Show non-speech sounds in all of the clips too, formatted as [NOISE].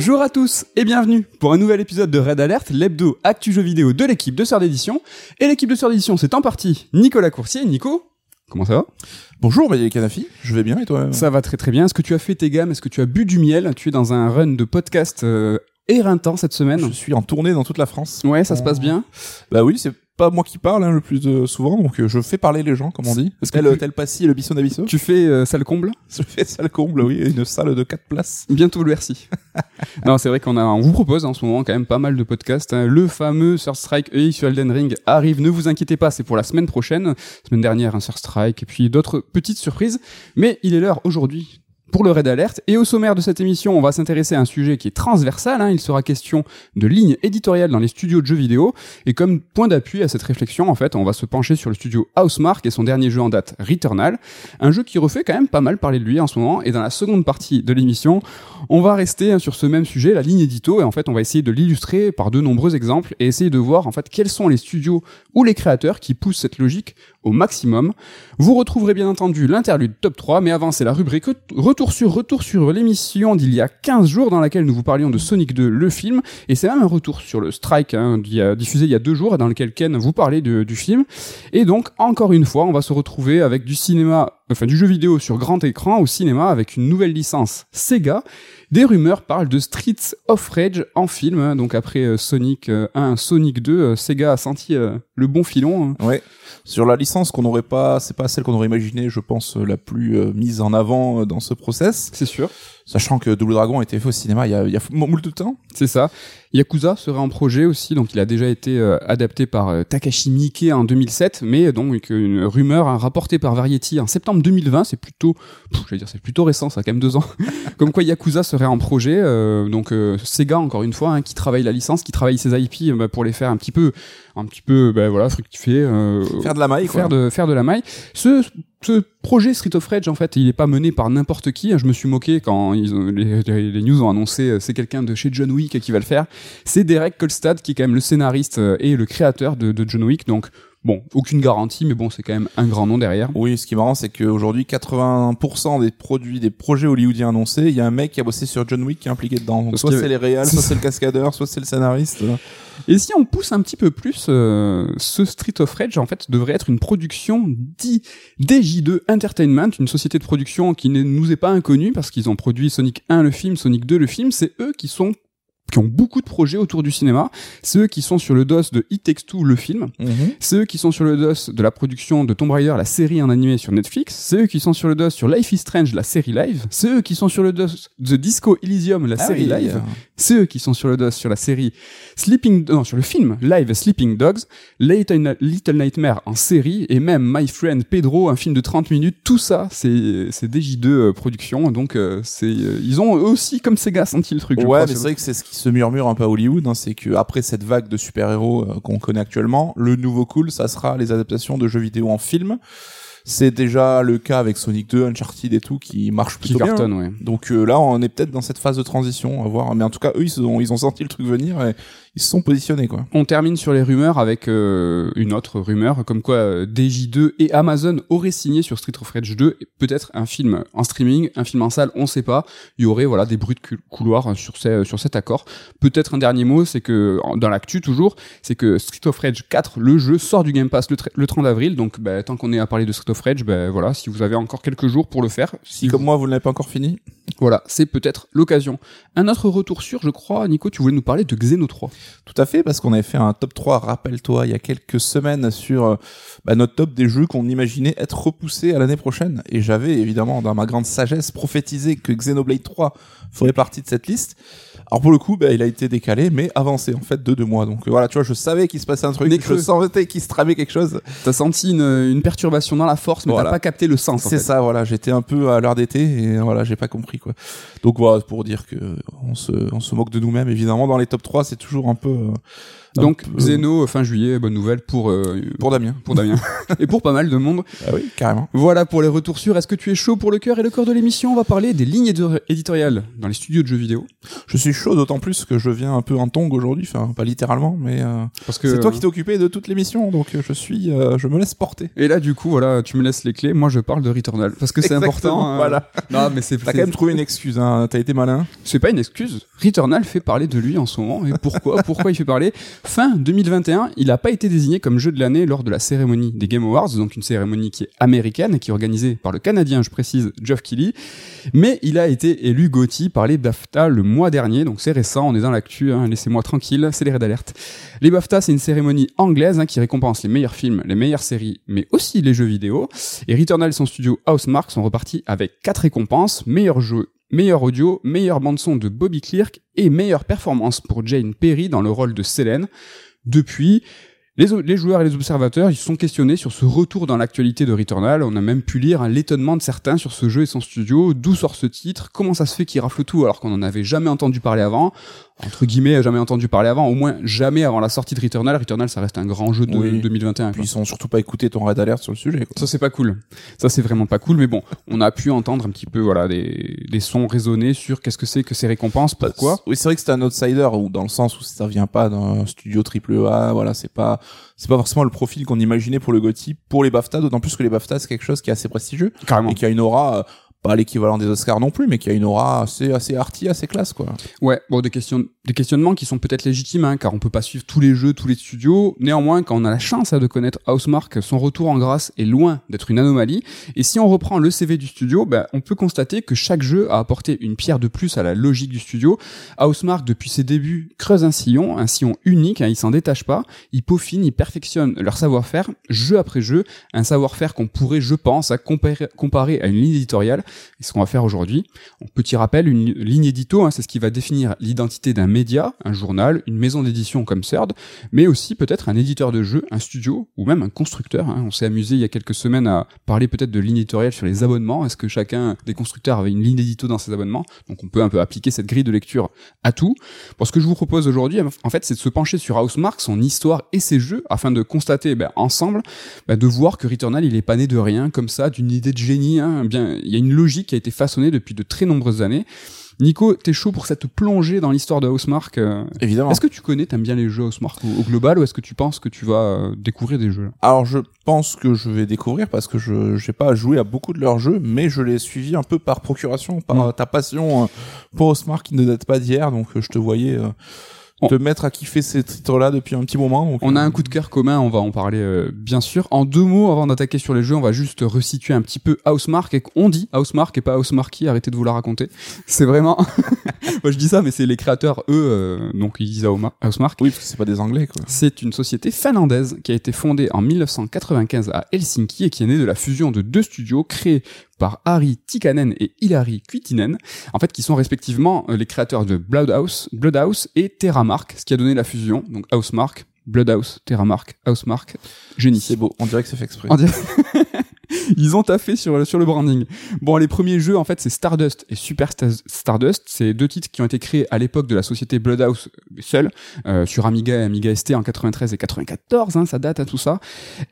Bonjour à tous et bienvenue pour un nouvel épisode de Red Alert, l'hebdo actu jeu vidéo de l'équipe de Sœur d'édition. Et l'équipe de Sœur d'édition, c'est en partie Nicolas Coursier. Nico, comment ça va? Bonjour Maïe Kanafi, je vais bien et toi? Ça va très très bien. Est-ce que tu as fait tes gammes? Est-ce que tu as bu du miel? Tu es dans un run de podcast euh, éreintant cette semaine? Je suis en tournée dans toute la France. Ouais, ça se passe bien. Bah oui, c'est pas moi qui parle hein, le plus euh, souvent, donc euh, je fais parler les gens, comme on dit. Est-ce que tel, tu- tel Passy et le Bisson d'Abisso. Tu fais euh, salle comble? [LAUGHS] Je fais ça le comble, oui, une salle de 4 places. Bientôt le RC. [LAUGHS] non, c'est vrai qu'on a, on vous propose en ce moment quand même pas mal de podcasts. hein. Le fameux Third Strike EX sur Elden Ring arrive. Ne vous inquiétez pas, c'est pour la semaine prochaine. Semaine dernière, un Strike et puis d'autres petites surprises. Mais il est l'heure aujourd'hui pour le Raid Alert. Et au sommaire de cette émission, on va s'intéresser à un sujet qui est transversal. hein. Il sera question de lignes éditoriales dans les studios de jeux vidéo. Et comme point d'appui à cette réflexion, en fait, on va se pencher sur le studio Housemark et son dernier jeu en date, Returnal. Un jeu qui refait quand même pas mal parler de lui en ce moment. Et dans la seconde partie de l'émission, on va rester hein, sur ce même sujet, la ligne édito, et en fait, on va essayer de l'illustrer par de nombreux exemples et essayer de voir en fait quels sont les studios ou les créateurs qui poussent cette logique au maximum. Vous retrouverez bien entendu l'interlude top 3, mais avant, c'est la rubrique Retour sur Retour sur l'émission d'il y a 15 jours dans laquelle nous vous parlions de Sonic 2, le film, et c'est même un retour sur le Strike, hein, diffusé il y a deux jours, dans lequel Ken vous parlait du film. Et donc, encore une fois, on va se retrouver avec du cinéma, enfin du jeu vidéo sur grand écran au cinéma avec une nouvelle licence Sega. Des rumeurs parlent de Streets of Rage en film, donc après euh, Sonic euh, 1, Sonic 2, euh, Sega a senti euh, le bon filon. hein. Ouais. Sur la licence qu'on n'aurait pas, c'est pas celle qu'on aurait imaginé, je pense, euh, la plus euh, mise en avant euh, dans ce process. C'est sûr. Sachant que Double Dragon a été fait au cinéma il y a, il y a moult de temps. C'est ça. Yakuza serait en projet aussi, donc il a déjà été euh, adapté par euh, Takashi Miike en 2007, mais donc une rumeur hein, rapportée par Variety en septembre 2020, c'est plutôt, pff, je vais dire, c'est plutôt récent, ça a quand même deux ans. [LAUGHS] Comme quoi Yakuza serait en projet, euh, donc euh, Sega encore une fois, hein, qui travaille la licence, qui travaille ses IP euh, bah, pour les faire un petit peu, un petit peu, bah, voilà, fructifier. euh, Faire de la maille, quoi. faire de faire de la maille. Ce ce projet Street of Rage en fait, il est pas mené par n'importe qui. hein. Je me suis moqué quand ils ont- les, news ont annoncé c'est quelqu'un de chez John Wick qui va le faire. C'est Derek Kolstad qui est quand même le scénariste et le créateur de, de John Wick. Donc bon, aucune garantie, mais bon, c'est quand même un grand nom derrière. Oui, ce qui est marrant, c'est qu'aujourd'hui, 80% des produits, des projets hollywoodiens annoncés, il y a un mec qui a bossé sur John Wick qui est impliqué dedans. Donc, soit que- c'est les réals, soit c'est le cascadeur, soit c'est le scénariste. Et si on pousse un petit peu plus, euh, ce Street of Rage, en fait, devrait être une production dit DJ2 Entertainment, une société de production qui ne nous est pas inconnue parce qu'ils ont produit Sonic 1 le film, Sonic 2 le film. C'est eux qui sont qui ont beaucoup de projets autour du cinéma. C'est eux qui sont sur le dos de It Takes Two, le film. C'est eux qui sont sur le dos de la production de Tomb Raider, la série en animé sur Netflix. C'est eux qui sont sur le dos sur Life is Strange, la série live. C'est eux qui sont sur le dos de Disco Elysium, la Ah série oui, live. euh, C'est eux qui sont sur le dos sur la série Sleeping, non, sur le film live Sleeping Dogs, Little, Little Nightmare en série, et même My Friend Pedro, un film de 30 minutes. Tout ça, c'est, c'est DJ2 euh, Productions. Donc, euh, c'est, euh, ils ont eux aussi, comme Sega, senti le truc. je ouais, crois, mais c'est vrai que c'est ce qui se murmure un peu à Hollywood, hein, c'est que après cette vague de super-héros euh, qu'on connaît actuellement, le nouveau cool, ça sera les adaptations de jeux vidéo en film. C'est déjà le cas avec Sonic 2, Uncharted et tout, qui marche qui plutôt bien. cartonne, ouais. Donc euh, là, on est peut-être dans cette phase de transition, à voir. Mais en tout cas, eux, ils ont, ils ont senti le truc venir et ils se sont positionnés, quoi. On termine sur les rumeurs avec euh, une autre rumeur, comme quoi euh, DJ2 et Amazon auraient signé sur Street of Rage 2 et peut-être un film en streaming, un film en salle, on sait pas. Il y aurait voilà des bruits de cou- couloir sur, ces- sur cet accord. Peut-être un dernier mot, c'est que dans l'actu toujours, c'est que Street of Rage 4, le jeu sort du Game Pass le, le 30 avril. Donc bah, tant qu'on est à parler de Street of Rage, bah, voilà, si vous avez encore quelques jours pour le faire, Si comme moi, vous ne l'avez pas encore fini, voilà, c'est peut-être l'occasion. Un autre retour sur, je crois, Nico, tu voulais nous parler de Xeno 3. Tout à fait, parce qu'on avait fait un top 3, rappelle-toi, il y a quelques semaines sur euh, bah, notre top des jeux qu'on imaginait être repoussés à l'année prochaine. Et j'avais évidemment, dans ma grande sagesse, prophétisé que Xenoblade 3 ferait partie de cette liste. Alors pour le coup, bah, il a été décalé, mais avancé en fait de deux mois. Donc euh, voilà, tu vois, je savais qu'il se passait un truc, je sentais qu'il se tramait quelque chose. T'as senti une, une perturbation dans la force, mais Voilà. t'as pas capté le sens. en C'est ça, voilà, j'étais un peu à l'heure d'été et voilà, j'ai pas compris quoi. Donc voilà, pour dire que on se, on se moque de nous-mêmes, évidemment, dans les top 3, c'est toujours un peu, euh, Donc peu- Zeno fin juillet, bonne nouvelle pour euh, Pour Damien. pour Damien [LAUGHS] et pour pas mal de monde. Ah oui, carrément. Voilà pour les retours sur. Est-ce que tu es chaud pour le cœur et le corps de l'émission? On va parler des lignes édi- éditoriales dans les studios de jeux vidéo. Je suis chaud d'autant plus que je viens un peu en tongue aujourd'hui, enfin pas littéralement, mais euh, Parce que c'est toi qui t'es occupé de toute l'émission, donc euh, je suis, euh, je me laisse porter. Et là, du coup, voilà, tu me laisses les clés. Moi, je parle de Returnal parce que c'est important. hein. Voilà. [LAUGHS] Non, mais c'est T'as quand même trouvé une excuse, hein. T'as été malin. c'est pas une excuse. Returnal fait parler de lui en ce moment. Et pourquoi? Pourquoi il fait parler Fin 2021, il a pas été désigné comme jeu de l'année lors de la cérémonie des Game Awards, donc une cérémonie qui est américaine et qui est organisée par le Canadien, je précise, Geoff Keighley. Mais il a été élu GOTY par les BAFTA le mois dernier, donc c'est récent, on est dans l'actu, hein, laissez-moi tranquille, c'est les raids d'alerte. Les BAFTA, c'est une cérémonie anglaise hein, qui récompense les meilleurs films, les meilleures séries, mais aussi les jeux vidéo. Et Returnal et son studio Housemark sont repartis avec quatre récompenses, meilleur jeu, meilleur audio, meilleure bande-son de Bobby Clerk et meilleure performance pour Jane Perry dans le rôle de Selene. Depuis, les, joueurs et les observateurs ils sont questionnés sur ce retour dans l'actualité de Returnal. On a même pu lire l'étonnement de certains sur ce jeu et son studio. D'où sort ce titre? Comment ça se fait qu'il rafle tout alors qu'on en avait jamais entendu parler avant? Entre guillemets, jamais entendu parler avant. Au moins jamais avant la sortie de Returnal. Returnal, ça reste un grand jeu de Oui. 2021. Puis quoi. ils sont surtout pas écouté ton raid alerte sur le sujet. Quoi. Ça c'est pas cool. Ça c'est vraiment pas cool. Mais bon, on a pu entendre un petit peu voilà des, des sons résonner sur qu'est-ce que c'est que ces récompenses, pourquoi. Oui, c'est vrai que c'est un outsider ou dans le sens où ça vient pas d'un studio triple A. Voilà, c'est pas, c'est pas forcément le profil qu'on imaginait pour le GOTY, pour les BAFTA. D'autant plus que les BAFTA c'est quelque chose qui est assez prestigieux Carrément. et qui a une aura. euh, pas l'équivalent des Oscars non plus, mais qui a une aura assez, assez arty, assez classe, quoi. Ouais, bon, des, questions, des questionnements qui sont peut-être légitimes, hein, car on peut pas suivre tous les jeux, tous les studios. Néanmoins, quand on a la chance hein, de connaître Housemark, son retour en grâce est loin d'être une anomalie. Et si on reprend le CV du studio, ben, on peut constater que chaque jeu a apporté une pierre de plus à la logique du studio. Housemark, depuis ses débuts, creuse un sillon, un sillon unique, hein, il s'en détache pas. Il peaufine, il perfectionne leur savoir-faire, jeu après jeu, un savoir-faire qu'on pourrait, je pense, à comparer, comparer à une ligne éditoriale. Et ce qu'on va faire aujourd'hui. Petit rappel, une ligne édito, hein, c'est ce qui va définir l'identité d'un média, un journal, une maison d'édition comme CERD, mais aussi peut-être un éditeur de jeux, un studio ou même un constructeur. hein. On s'est amusé il y a quelques semaines à parler peut-être de ligne éditoriale sur les abonnements. Est-ce que chacun des constructeurs avait une ligne édito dans ses abonnements? Donc on peut un peu appliquer cette grille de lecture à tout. Pour ce que je vous propose aujourd'hui, en fait, c'est de se pencher sur Housemark, son histoire et ses jeux, afin de constater ben, ensemble, ben, de voir que Returnal, il est pas né de rien, comme ça, d'une idée de génie. Hein. Bien, il y a une logique qui a été façonnée depuis de très nombreuses années. Nico, t'es chaud pour cette plongée dans l'histoire de Housemark euh, Évidemment. Est-ce que tu connais, t'aimes bien les jeux Housemark au, au global, ou est-ce que tu penses que tu vas euh, découvrir des jeux Alors je pense que je vais découvrir parce que je j'ai pas joué à beaucoup de leurs jeux, mais je les suivis un peu par procuration, par ta passion euh, pour Osmar qui ne date pas d'hier, donc je te voyais euh, te mettre à kiffer ces titres-là depuis un petit moment. donc, On a euh, un coup de cœur commun, on va en parler euh, bien sûr. En deux mots, avant d'attaquer sur les jeux, on va juste resituer un petit peu Housemark. Et on dit Housemark et pas Housemarky, arrêtez de vous la raconter. [LAUGHS] C'est vraiment... [LAUGHS] Moi je dis ça, mais c'est les créateurs, eux, euh, donc ils disent Housemark. Oui, parce que c'est pas des Anglais quoi. C'est une société finlandaise qui a été fondée en 1995 à Helsinki et qui est née de la fusion de deux studios créés par Harry Tikkanen et Hilary Kuitinen, en fait, qui sont respectivement euh, les créateurs de Bloodhouse, Bloodhouse et Terramark, ce qui a donné la fusion, donc Housemark, Bloodhouse, Terramark, Housemark, génie. C'est beau, on dirait que c'est fait exprès. On dirait- [LAUGHS] Ils ont taffé sur, sur le branding. Bon, les premiers jeux, en fait, c'est Stardust et Super Sta- Stardust. C'est deux titres qui ont été créés à l'époque de la société Bloodhouse euh, seule, euh, sur Amiga et Amiga ST en 93 et 94, hein, ça date à tout ça.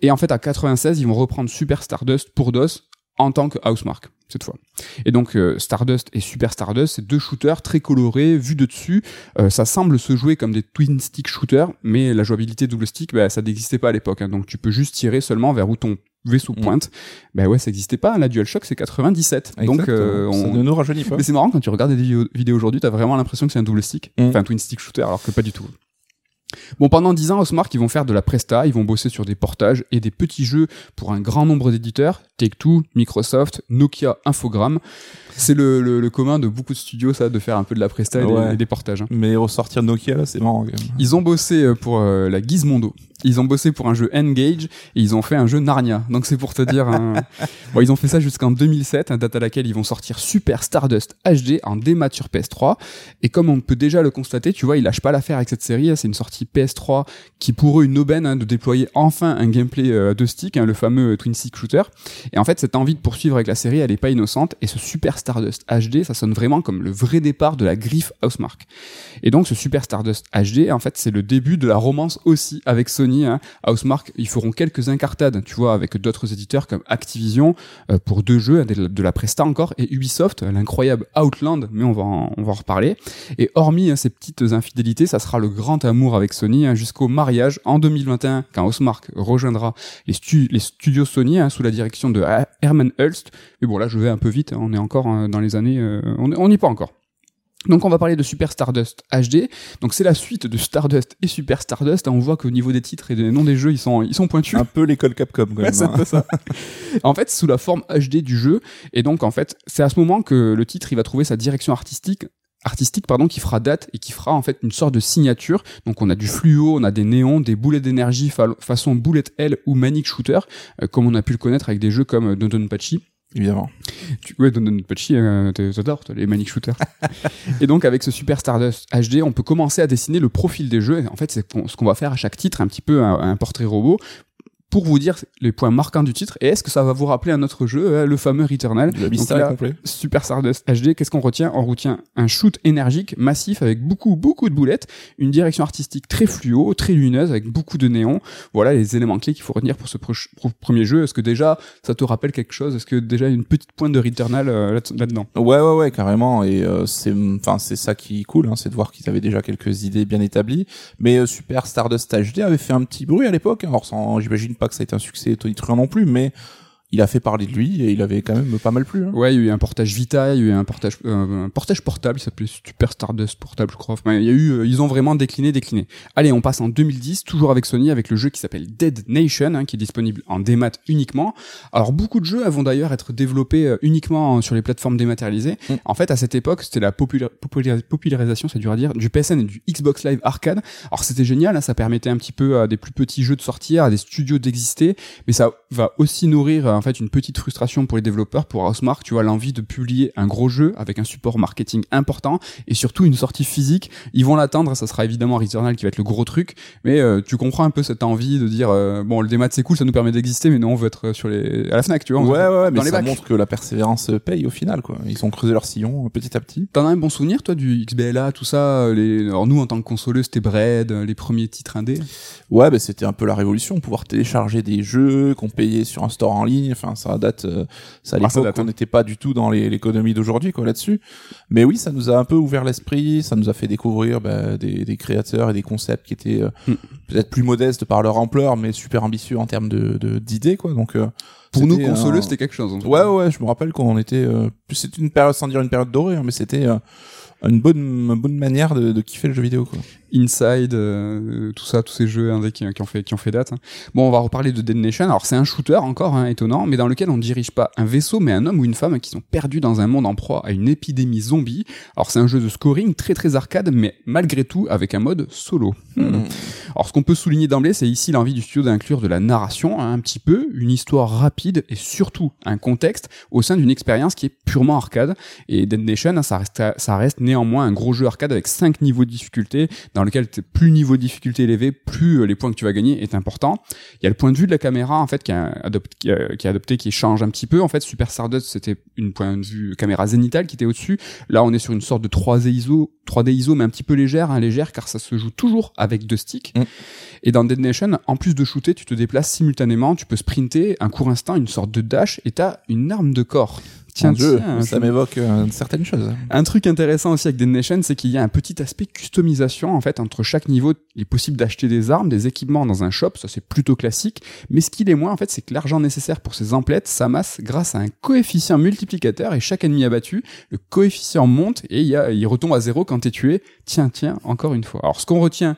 Et en fait, à 96, ils vont reprendre Super Stardust pour DOS en tant que Housemark, cette fois. Et donc, euh, Stardust et Super Stardust, c'est deux shooters très colorés, vus de dessus. Euh, ça semble se jouer comme des twin stick shooters, mais la jouabilité double stick, bah, ça n'existait pas à l'époque. hein. donc, tu peux juste tirer seulement vers où ton vaisseau Mm. pointe. Bah ouais, ça n'existait pas. La DualShock, c'est 97. Donc, euh, ça on... ne nous rajeunit pas. Mais c'est marrant quand tu regardes des vidéos, aujourd'hui, t'as vraiment l'impression que c'est un double stick, Mm. enfin un twin stick shooter, alors que pas du tout. Bon, pendant 10 ans, Housemark, ils vont faire de la presta, ils vont bosser sur des portages et des petits jeux pour un grand nombre d'éditeurs, Take-Two, Microsoft, Nokia, Infogrames. C'est le, le, le commun de beaucoup de studios, ça, de faire un peu de la presta et, des- Ouais. et des, portages. hein. Mais ressortir Nokia là, c'est marrant quand même. Ils ont bossé euh, pour euh, la Gizmondo. Ils ont bossé pour un jeu Engage et ils ont fait un jeu Narnia. Donc c'est pour te dire. hein. [LAUGHS] Bon, ils ont fait ça jusqu'en 2007, date à laquelle ils vont sortir Super Stardust HD en démat sur PS3. Et comme on peut déjà le constater, tu vois, ils lâchent pas l'affaire avec cette série. hein. C'est une sortie partie PS3 qui pour eux une aubaine hein, de déployer enfin un gameplay euh, de stick, hein, le fameux twin stick shooter. Et en fait, cette envie de poursuivre avec la série, elle est pas innocente. Et ce Super Stardust HD, ça sonne vraiment comme le vrai départ de la griffe Housemark. Et donc, ce Super Stardust HD, en fait, c'est le début de la romance aussi avec Sony. Hein. Housemark, ils feront quelques incartades, tu vois, avec d'autres éditeurs comme Activision euh, pour deux jeux, de la Presta encore, et Ubisoft, l'incroyable Outland, mais on va en, on va en reparler. Et hormis hein, ces petites infidélités, ça sera le grand amour avec Sony hein, jusqu'au mariage en 2021, quand Housemark rejoindra les, studios Sony hein, sous la direction de Herman Hulst. Mais bon, là, je vais un peu vite, on est encore dans les années... Euh, on n'y est pas encore. Donc on va parler de Super Stardust HD. Donc c'est la suite de Stardust et Super Stardust. On voit qu'au niveau des titres et des noms des jeux, ils sont ils sont pointus. Un peu l'école Capcom quand même. Hein. ça. en fait, sous la forme HD du jeu. Et donc en fait, c'est à ce moment que le titre il va trouver sa direction artistique artistique pardon qui fera date et qui fera en fait une sorte de signature donc on a du fluo on a des néons des boulets d'énergie façon bullet L ou manic shooter euh, comme on a pu le connaître avec des jeux comme Don Pachi évidemment. Tu, ouais, Don Pachi, euh, t'adores les Manic Shooters. [LAUGHS] et donc avec ce Super Stardust HD, on peut commencer à dessiner le profil des jeux. En fait, c'est ce qu'on va faire à chaque titre, un petit peu un portrait robot, pour vous dire les points marquants du titre et est-ce que ça va vous rappeler un autre jeu, euh, le fameux Returnal. Le mystère complet. Super Stardust HD, qu'est-ce qu'on retient? On retient un shoot énergique, massif, avec beaucoup, beaucoup de boulettes, une direction artistique très fluo, très lumineuse, avec beaucoup de néons. Voilà les éléments clés qu'il faut retenir pour ce premier jeu. Est-ce que déjà, ça te rappelle quelque chose? Est-ce que déjà une petite pointe de Returnal euh, là-dedans? Ouais, ouais, ouais, carrément. Et euh, c'est, enfin, c'est ça qui est cool, hein, c'est de voir qu'ils avaient déjà quelques idées bien établies. Mais Super Stardust HD avait fait un petit bruit à l'époque. Hein. Alors, j'imagine pas que ça a été un succès tonitruant non plus, mais il a fait parler de lui et il avait quand même pas mal plu. Hein. Ouais, il y a eu un portage Vita, il y a eu un portage, euh, un portage portable, il s'appelait Super Stardust portable, je crois. il y a eu, euh, ils ont vraiment décliné, décliné. Allez, on passe en 2010, toujours avec Sony, avec le jeu qui s'appelle Dead Nation, hein, qui est disponible en démat uniquement. Alors beaucoup de jeux vont d'ailleurs être développés euh, uniquement sur les plateformes dématérialisées. Mm. En fait, à cette époque, c'était la popularisation, c'est dur à dire, du PSN et du Xbox Live Arcade. Alors c'était génial, hein, ça permettait un petit peu à des plus petits jeux de sortir, à des studios d'exister, mais ça va aussi nourrir en fait une petite frustration pour les développeurs, pour Housemark, tu vois, l'envie de publier un gros jeu avec un support marketing important et surtout une sortie physique. Ils vont l'attendre, ça sera évidemment Returnal qui va être le gros truc, mais euh, tu comprends un peu cette envie de dire euh, bon le démat c'est cool, ça nous permet d'exister, mais non on veut être sur les à la Fnac, tu vois. Ouais ouais, mais ça montre que la persévérance paye au final quoi. Ils ont creusé leur sillon euh, petit à petit. T'en as un bon souvenir toi du XBLA, tout ça. Les... Alors nous en tant que consoleux, c'était Bread, les premiers titres indés? Ouais, bah, c'était un peu la révolution, pouvoir télécharger des jeux qu'on payait sur un store en ligne. Enfin, ça date, euh, ça à ah, l'époque, on hein. n'était pas du tout dans l'économie d'aujourd'hui, quoi, là-dessus. Mais oui, ça nous a un peu ouvert l'esprit, ça nous a fait découvrir bah, des, des, créateurs et des concepts qui étaient euh, hmm. peut-être plus modestes par leur ampleur, mais super ambitieux en termes de d'idées, quoi. Donc euh, pour nous consoleux, c'était quelque chose. Ouais, ouais, je me rappelle qu'on était. Euh, c'était une période, sans dire une période dorée, hein, mais c'était une bonne, une bonne manière de, de kiffer le jeu vidéo, quoi. Inside, euh, tout ça, tous ces jeux hein, qui, qui, ont fait qui ont fait date. Hein. Bon, on va reparler de Dead Nation. Alors c'est un shooter encore hein, étonnant, mais dans lequel on ne dirige pas un vaisseau, mais un homme ou une femme qui sont perdus dans un monde en proie à une épidémie zombie. Alors c'est un jeu de scoring très très arcade, mais malgré tout avec un mode solo. Hmm. Alors ce qu'on peut souligner d'emblée, c'est ici l'envie du studio d'inclure de la narration un petit peu, une histoire rapide et surtout un contexte au sein d'une expérience qui est purement arcade. Et Dead Nation, ça reste ça reste néanmoins un gros jeu arcade avec 5 niveaux de difficulté dans lequel plus le niveau de difficulté élevé, plus euh, les points que tu vas gagner est important. Il y a le point de vue de la caméra en fait qui, a adopté, qui, est adopté, qui change un petit peu. En fait, Super Stardust c'était une point de vue caméra zénitale qui était au-dessus. Là, on est sur une sorte de 3D ISO, 3D ISO mais un petit peu légère, hein, légère car ça se joue toujours avec deux sticks. Mm. Et dans Dead Nation, en plus de shooter, tu te déplaces simultanément, tu peux sprinter, un court instant, une sorte de dash, et t'as une arme de corps. Tiens, ça m'évoque euh, certaines choses. Un truc intéressant aussi avec Dead Nation, c'est qu'il y a un petit aspect customisation. En fait, entre chaque niveau, il est possible d'acheter des armes, des équipements dans un shop. Ça, c'est plutôt classique. Mais ce qu'il est moins, en fait, c'est que l'argent nécessaire pour ces emplettes s'amasse grâce à un coefficient multiplicateur. Et chaque ennemi abattu, le coefficient monte et il, y a, il retombe à zéro quand t'es tué. Tiens, tiens, encore une fois. Alors, ce qu'on retient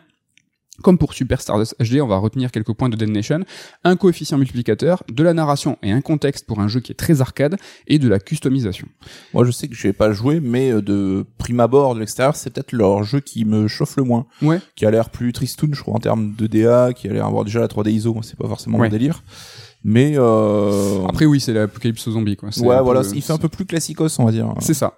comme pour Super Stardust HD, on va retenir quelques points de Dead Nation, un coefficient multiplicateur, de la narration et un contexte pour un jeu qui est très arcade, et de la customisation. Moi je sais que je vais pas joué, mais euh, de prime abord de l'extérieur, c'est peut-être leur jeu qui me chauffe le moins. Ouais. Qui a l'air plus tristoun, je crois, en termes de DA, qui a l'air avoir déjà la 3D ISO, c'est pas forcément mon délire. Mais euh... après oui, c'est l'apocalypse zombie quoi. Ouais, voilà, il fait un peu plus classicos, on va dire. C'est ça.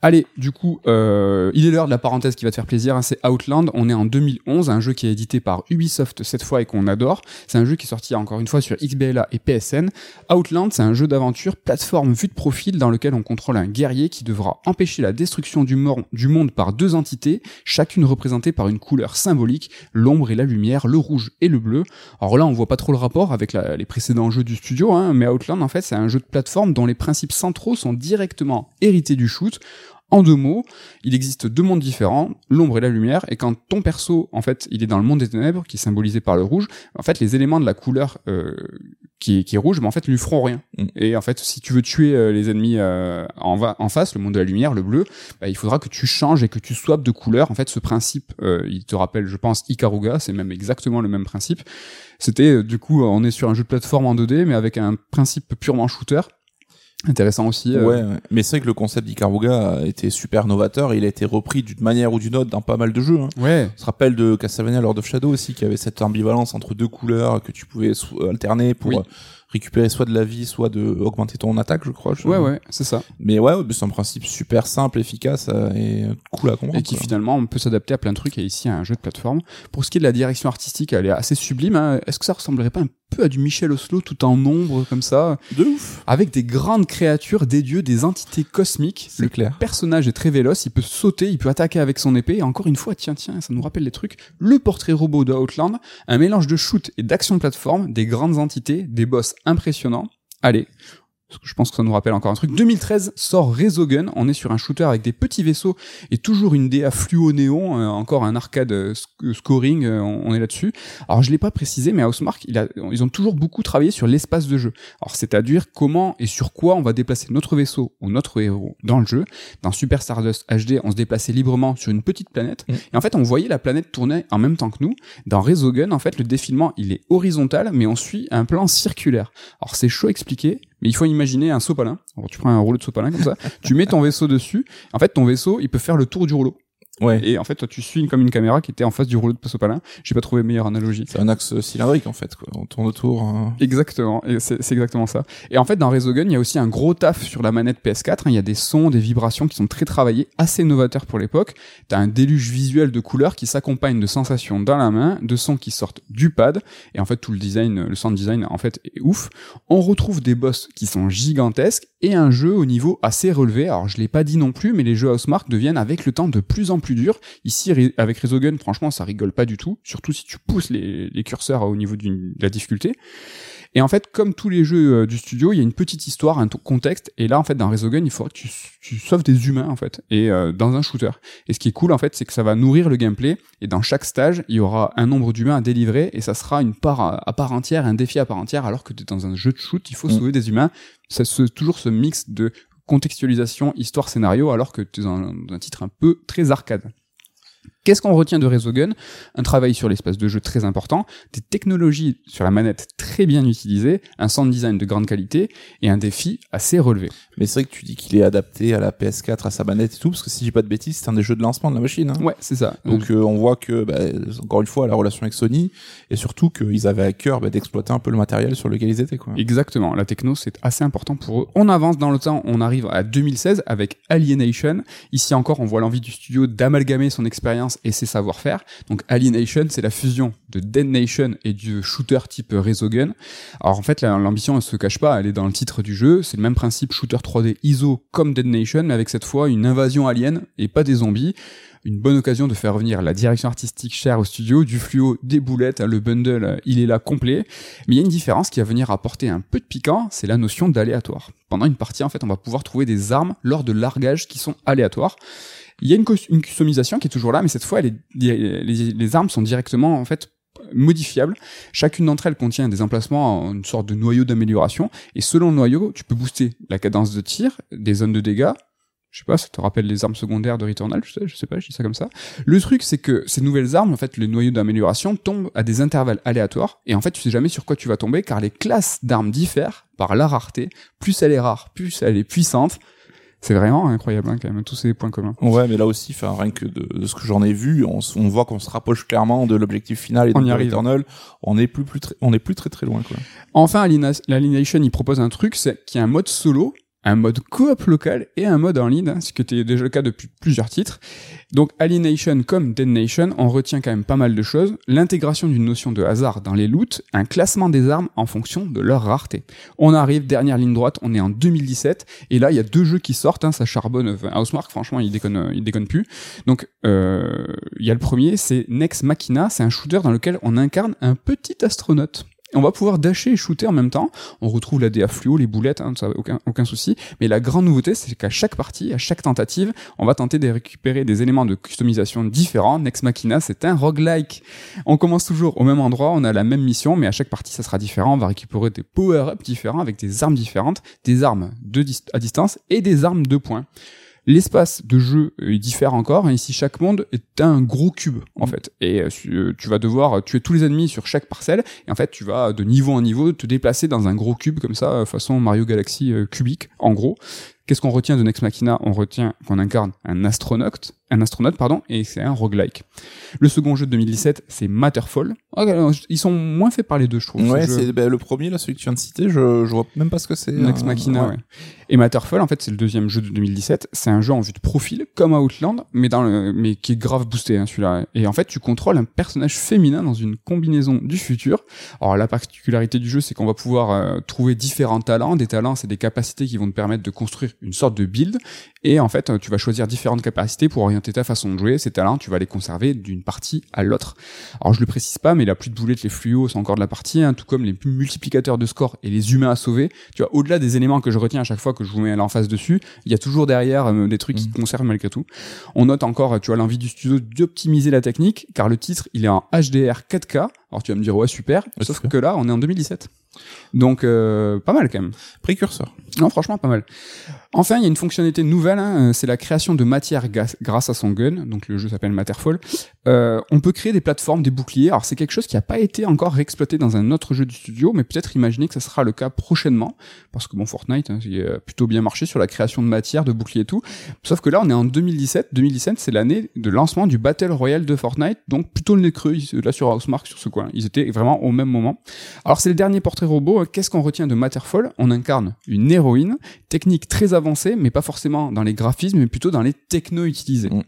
Allez, du coup, euh, il est l'heure de la parenthèse qui va te faire plaisir. hein, c'est Outland. On est en 2011, un jeu qui est édité par Ubisoft cette fois et qu'on adore. C'est un jeu qui est sorti encore une fois sur XBLA et PSN. Outland, c'est un jeu d'aventure plateforme vue de profil dans lequel on contrôle un guerrier qui devra empêcher la destruction du, monde par deux entités, chacune représentée par une couleur symbolique, l'ombre et la lumière, le rouge et le bleu. Alors là, on voit pas trop le rapport avec les précédents jeux du studio, hein, mais Outland, en fait, c'est un jeu de plateforme dont les principes centraux sont directement hérités du shoot. En deux mots, il existe deux mondes différents, l'ombre et la lumière, et quand ton perso, en fait, il est dans le monde des ténèbres, qui est symbolisé par le rouge, en fait, les éléments de la couleur euh, qui, est, qui est rouge, mais en fait, lui feront rien. Mm. Et en fait, si tu veux tuer euh, les ennemis euh, en, va- en face, le monde de la lumière, le bleu, bah, il faudra que tu changes et que tu swaps de couleur. En fait, ce principe, euh, il te rappelle, je pense, Ikaruga, c'est même exactement le même principe. C'était, du coup, on est sur un jeu de plateforme en 2D, mais avec un principe purement shooter. Intéressant aussi. euh, Ouais, ouais. mais c'est vrai que le concept d'Ikaruga a été super novateur. Il a été repris d'une manière ou d'une autre dans pas mal de jeux. Hein. Ouais, On se rappelle de Castlevania Lord of Shadow aussi, qui avait cette ambivalence entre deux couleurs que tu pouvais alterner pour Oui. euh, récupérer soit de la vie, soit de augmenter ton attaque, je crois. je- ouais, ouais, c'est ça. Mais ouais, c'est un principe super simple, efficace euh, et cool à comprendre. et qui quoi. finalement on peut s'adapter à plein de trucs et ici à un jeu de plateforme. Pour ce qui est de la direction artistique, elle est assez sublime. hein. Est-ce que ça ressemblerait pas un peu à du Michel Oslo tout en ombre comme ça, De ouf. avec des grandes créatures, des dieux, des entités cosmiques C'est Le clair. personnage est très véloce, il peut sauter, il peut attaquer avec son épée. Et encore une fois, tiens, tiens, ça nous rappelle les trucs. Le portrait robot de Outland, un mélange de shoot et d'action plateforme, des grandes entités, des boss impressionnants. Allez. Parce que Je pense que ça nous rappelle encore un truc. 2013 sort Resogun. On est sur un shooter avec des petits vaisseaux et toujours une DA fluo néon, euh, encore un arcade euh, sc- scoring. euh, on, est là-dessus. Alors je l'ai pas précisé, mais Housemark, il a, ils ont toujours beaucoup travaillé sur l'espace de jeu. Alors c'est-à-dire comment et sur quoi on va déplacer notre vaisseau ou notre héros dans le jeu. Dans Super Stardust HD, on se déplaçait librement sur une petite planète. Mm. Et en fait, on voyait la planète tourner en même temps que nous. Dans Resogun, en fait, le défilement, il est horizontal, mais on suit un plan circulaire. Alors c'est chaud à expliquer, mais il faut imaginer un sopalin. Alors tu prends un rouleau de sopalin comme ça, tu mets ton vaisseau dessus. En fait, ton vaisseau, il peut faire le tour du rouleau. Ouais. Et en fait, toi, tu suis comme une caméra qui était en face du rouleau de sopalin. J'ai pas trouvé meilleure analogie. C'est un axe cylindrique en fait. Quoi. On tourne autour. hein. Exactement, et c'est c'est exactement ça. Et en fait, dans Resogun, il y a aussi un gros taf sur la manette PS4. hein. Il y a des sons, des vibrations qui sont très travaillés, assez novateurs pour l'époque. T'as un déluge visuel de couleurs qui s'accompagne de sensations dans la main, de sons qui sortent du pad. Et en fait, tout le design, le sound design, en fait, est ouf. On retrouve des boss qui sont gigantesques et un jeu au niveau assez relevé. Alors, je l'ai pas dit non plus, mais les jeux Housemark deviennent avec le temps de plus en plus durs. Ici, avec Resogun, franchement, ça rigole pas du tout. Surtout si tu pousses les, curseurs au niveau de la difficulté. Et en fait, comme tous les jeux euh, du studio, il y a une petite histoire, un contexte. Et là, en fait, dans Resogun, il faudra que tu, tu sauves des humains, en fait, et euh, dans un shooter. Et ce qui est cool, en fait, c'est que ça va nourrir le gameplay. Et dans chaque stage, il y aura un nombre d'humains à délivrer, et ça sera une part à, à part entière, un défi à part entière. Alors que dans un jeu de shoot, il faut Mm. sauver des humains. C'est ce, toujours ce mix de contextualisation, histoire, scénario, alors que tu es dans un, dans un titre un peu très arcade. Qu'est-ce qu'on retient de Resogun Un travail sur l'espace de jeu très important, des technologies sur la manette très bien utilisées, un sound design de grande qualité et un défi assez relevé. Mais c'est vrai que tu dis qu'il est adapté à la PS4, à sa manette et tout, parce que si j'ai pas de bêtises, c'est un des jeux de lancement de la machine. Hein. Ouais, c'est ça. Donc euh, on voit que, bah, encore une fois, la relation avec Sony, et surtout qu'ils avaient à cœur bah, d'exploiter un peu le matériel sur lequel ils étaient. Quoi. Exactement, la techno c'est assez important pour eux. On avance dans le temps, on arrive à 2016 avec Alienation. Ici encore, on voit l'envie du studio d'amalgamer son expérience et ses savoir-faire. Donc Alienation, c'est la fusion de Dead Nation et du shooter type Resogun. Alors en fait, la- l'ambition elle se cache pas, elle est dans le titre du jeu. C'est le même principe shooter 3D ISO comme Dead Nation, mais avec cette fois une invasion alien et pas des zombies une bonne occasion de faire revenir la direction artistique chère au studio, du fluo, des boulettes, le bundle, il est là complet. Mais il y a une différence qui va venir apporter un peu de piquant, c'est la notion d'aléatoire. Pendant une partie, en fait, on va pouvoir trouver des armes lors de largages qui sont aléatoires. Il y a une, cus- une customisation qui est toujours là, mais cette fois, les, armes sont directement, en fait, modifiables. Chacune d'entre elles contient des emplacements en une sorte de noyau d'amélioration. Et selon le noyau, tu peux booster la cadence de tir, des zones de dégâts, je sais pas, ça te rappelle les armes secondaires de Returnal, je sais, je sais pas, je dis ça comme ça. Le truc, c'est que ces nouvelles armes, en fait, le noyau d'amélioration tombe à des intervalles aléatoires, et en fait, tu sais jamais sur quoi tu vas tomber, car les classes d'armes diffèrent par la rareté. Plus elle est rare, plus elle est puissante. C'est vraiment incroyable, hein, quand même, tous ces points communs. Ouais, mais là aussi, enfin, rien que de, de ce que j'en ai vu, on, on voit qu'on se rapproche clairement de l'objectif final et On de. Returnal. On est plus, plus très, on est plus très très loin, quoi. Enfin, l'Alienation, il propose un truc, c'est qu'il y a un mode solo, un mode coop local et un mode en ligne, ce qui était déjà le cas depuis plusieurs titres. Donc Alienation comme Dead Nation, on retient quand même pas mal de choses. L'intégration d'une notion de hasard dans les loots, un classement des armes en fonction de leur rareté. On arrive, dernière ligne droite, on est en 2017, et là il y a deux jeux qui sortent, hein, ça charbonne. Housemark, franchement, il déconne, il déconne plus. Donc euh, il y a le premier, c'est Nex Machina, c'est un shooter dans lequel on incarne un petit astronaute on va pouvoir dasher et shooter en même temps. On retrouve la DA fluo, les boulettes, hein, ça, aucun, aucun souci. Mais la grande nouveauté, c'est qu'à chaque partie, à chaque tentative, on va tenter de récupérer des éléments de customisation différents. Next Machina, c'est un roguelike. On commence toujours au même endroit, on a la même mission, mais à chaque partie, ça sera différent. On va récupérer des power-ups différents avec des armes différentes, des armes à distance et des armes de points. L'espace de jeu il diffère encore. Et ici, chaque monde est un gros cube en mm. fait. Et euh, euh, tu vas devoir tuer tous les ennemis sur chaque parcelle. Et en fait, tu vas de niveau en niveau te déplacer dans un gros cube comme ça, façon Mario Galaxy euh, cubique, en gros. Qu'est-ce qu'on retient de Nex Machina? On retient qu'on incarne un astronaute, un astronaute pardon, et c'est un roguelike. Le second jeu de 2017, c'est Matterfall. Ah, ils sont moins faits par les deux, je trouve. Ouais, c'est bah, le premier là, celui que tu viens de citer. Je, je vois même pas ce que c'est. Nex Machina. Ouais. Et Matterfall, en fait, c'est le deuxième jeu de 2017. C'est un jeu en vue de profil, comme Outland, mais dans le, mais qui est grave boosté hein, celui-là. Et en fait, tu contrôles un personnage féminin dans une combinaison du futur. Alors la particularité du jeu, c'est qu'on va pouvoir euh, trouver différents talents. Des talents, c'est des capacités qui vont te permettre de construire une sorte de build. Et en fait, tu vas choisir différentes capacités pour orienter ta façon de jouer. Ces talents, tu vas les conserver d'une partie à l'autre. Alors je le précise pas, mais la pluie de boulettes, les fluos, c'est encore de la partie, hein, tout comme les multiplicateurs de score et les humains à sauver. Tu vois, au-delà des éléments que je retiens à chaque fois que je vous mets face dessus, il y a toujours derrière euh, des trucs qui mmh. conservent malgré tout. On note encore, tu vois, l'envie du studio d'optimiser la technique, car le titre, il est en HDR 4K. Alors tu vas me dire, ouais, super. Sauf que là, on est en 2017. Donc, euh, pas mal quand même. Précurseur. Non, franchement, pas mal. Enfin, il y a une fonctionnalité nouvelle, hein, c'est la création de matière grâce à son gun. Donc le jeu s'appelle Matterfall. Euh, on peut créer des plateformes, des boucliers. Alors c'est quelque chose qui n'a pas été encore exploité dans un autre jeu du studio, mais peut-être imaginer que ça sera le cas prochainement, parce que bon, Fortnite, hein, il a plutôt bien marché sur la création de matière, de boucliers et tout. Sauf que là, on est en 2017. 2017, c'est l'année de lancement du Battle Royale de Fortnite, donc plutôt le nez creux là sur Housemark sur ce coin. Ils étaient vraiment au même moment. Alors c'est le dernier portrait robot. Qu'est-ce qu'on retient de Matterfall? On incarne une héroïne, technique très avancée, mais pas forcément dans les graphismes, mais plutôt dans les technos utilisés. Mm.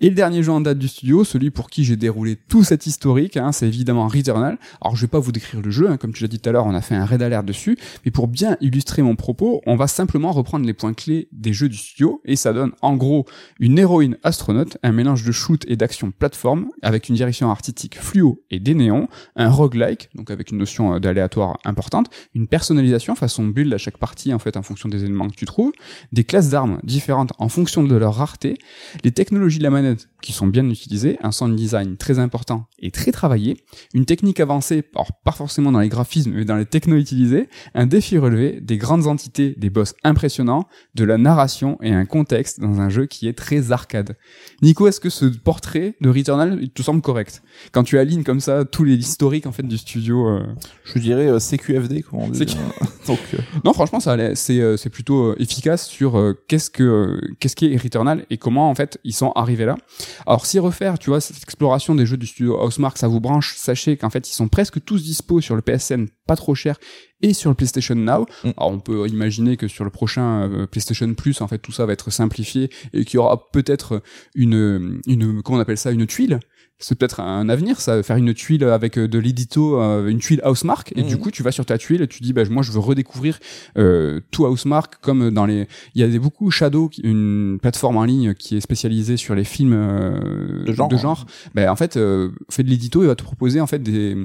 Et le dernier jeu en date du studio, celui pour qui j'ai déroulé tout cet historique, hein, c'est évidemment Returnal. Alors je vais pas vous décrire le jeu, hein, comme tu l'as dit tout à l'heure, on a fait un raid alert dessus, mais pour bien illustrer mon propos, on va simplement reprendre les points clés des jeux du studio, et ça donne en gros une héroïne astronaute, un mélange de shoot et d'action plateforme, avec une direction artistique fluo et des néons, un roguelike, donc avec une notion euh, d'aléatoire importante, une personnalisation façon build à chaque partie en fait en fonction des éléments que tu trouves, des classes d'armes différentes en fonction de leur rareté, les technologies de la manette qui sont bien utilisées, un sound design très important et très travaillé, une technique avancée, alors pas forcément dans les graphismes, mais dans les technos utilisés, un défi relevé, des grandes entités, des boss impressionnants, de la narration et un contexte dans un jeu qui est très arcade. Nico, est-ce que ce portrait de Returnal il te semble correct? Quand tu alignes comme ça tous les historiques en fait du studio euh, Je dirais euh, CQFD, comment on dit. [LAUGHS] Donc, euh, Non, franchement, ça c'est c'est plutôt efficace sur qu'est-ce que qu'est-ce qui est Returnal et comment en fait ils sont arrivés là. Alors si refaire, tu vois, cette exploration des jeux du studio Housemark, ça vous branche, sachez qu'en fait ils sont presque tous dispo sur le PSN, pas trop cher, et sur le PlayStation Now. Mm. Alors on peut imaginer que sur le prochain euh, PlayStation Plus, en fait tout ça va être simplifié et qu'il y aura peut-être une, une, comment on appelle ça, une tuile c'est peut-être un avenir ça faire une tuile avec euh, de l'édito euh, une tuile Housemark et du mhm. coup tu vas sur ta tuile et tu dis bah moi je veux redécouvrir euh, tout Housemark comme dans les il y a des beaucoup Shadow une plateforme en ligne qui est spécialisée sur les films de genre, de genre. Bah, en fait fait de l'édito et va te proposer en fait des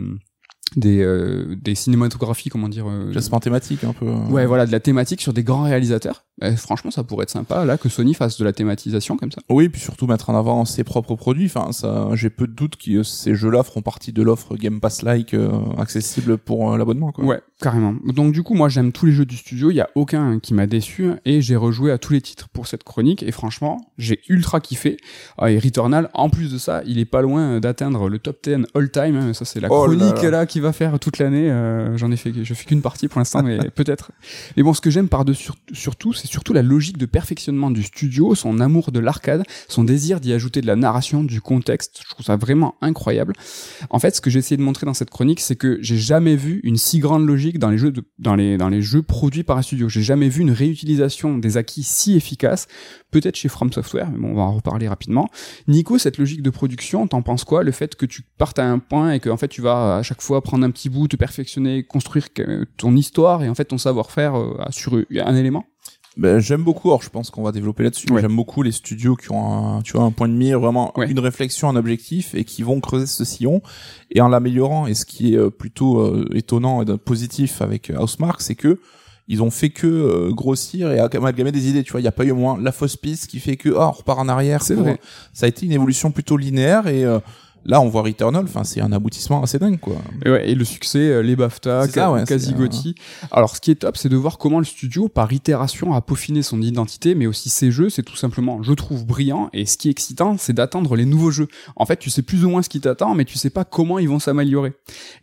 des euh, des cinématographies comment dire euh, thématique un peu ouais voilà de la thématique sur des grands réalisateurs. Eh, franchement ça pourrait être sympa là que Sony fasse de la thématisation comme ça. Oui puis surtout mettre en avant ses propres produits. Enfin ça j'ai peu de doute que ces jeux-là feront partie de l'offre Game Pass like euh, accessible pour euh, l'abonnement quoi. Ouais carrément. Donc du coup moi j'aime tous les jeux du studio. Il y a aucun qui m'a déçu et j'ai rejoué à tous les titres pour cette chronique. Et franchement j'ai ultra kiffé. Ah, et Returnal en plus de ça il est pas loin d'atteindre le top 10 all time hein. ça c'est la oh chronique là qui qu'il va faire toute l'année. Euh, J'en ai fait, je fais qu'une partie pour l'instant, mais [LAUGHS] peut-être. Mais bon, ce que j'aime par-dessus surtout, c'est surtout la logique de perfectionnement du studio, son amour de l'arcade, son désir d'y ajouter de la narration, du contexte. Je trouve ça vraiment incroyable. En fait, ce que j'ai essayé de montrer dans cette chronique, c'est que j'ai jamais vu une si grande logique dans les jeux de, dans les dans les jeux produits par un studio. J'ai jamais vu une réutilisation des acquis si efficace. Peut-être chez From Software, mais bon, on va en reparler rapidement. Nico, cette logique de production, t'en penses quoi? Le fait que tu partes à un point et que en fait tu vas à chaque fois prendre un petit bout, te perfectionner, construire ton histoire et en fait ton savoir-faire euh, sur un élément ben, j'aime beaucoup. Alors, je pense qu'on va développer là-dessus. J'aime beaucoup les studios qui ont un, tu vois, un point de mire, vraiment une réflexion, un objectif, et qui vont creuser ce sillon et en l'améliorant. Et ce qui est euh, plutôt euh, étonnant et positif avec Housemark, c'est que ils ont fait que grossir et amalgamer des idées. Tu vois, il y a pas eu au moins la fausse piste qui fait que, oh, on repart en arrière. C'est vrai. Ça a été une évolution plutôt linéaire et Là, on voit Returnal, enfin, c'est un aboutissement assez dingue, quoi. Et, ouais, et le succès, euh, les BAFTA, ça, quasi Gotti. Alors, ce qui est top, c'est de voir comment le studio, par itération, a peaufiné son identité, mais aussi ses jeux. C'est tout simplement, je trouve, brillant. Et ce qui est excitant, c'est d'attendre les nouveaux jeux. En fait, tu sais plus ou moins ce qui t'attend, mais tu sais pas comment ils vont s'améliorer.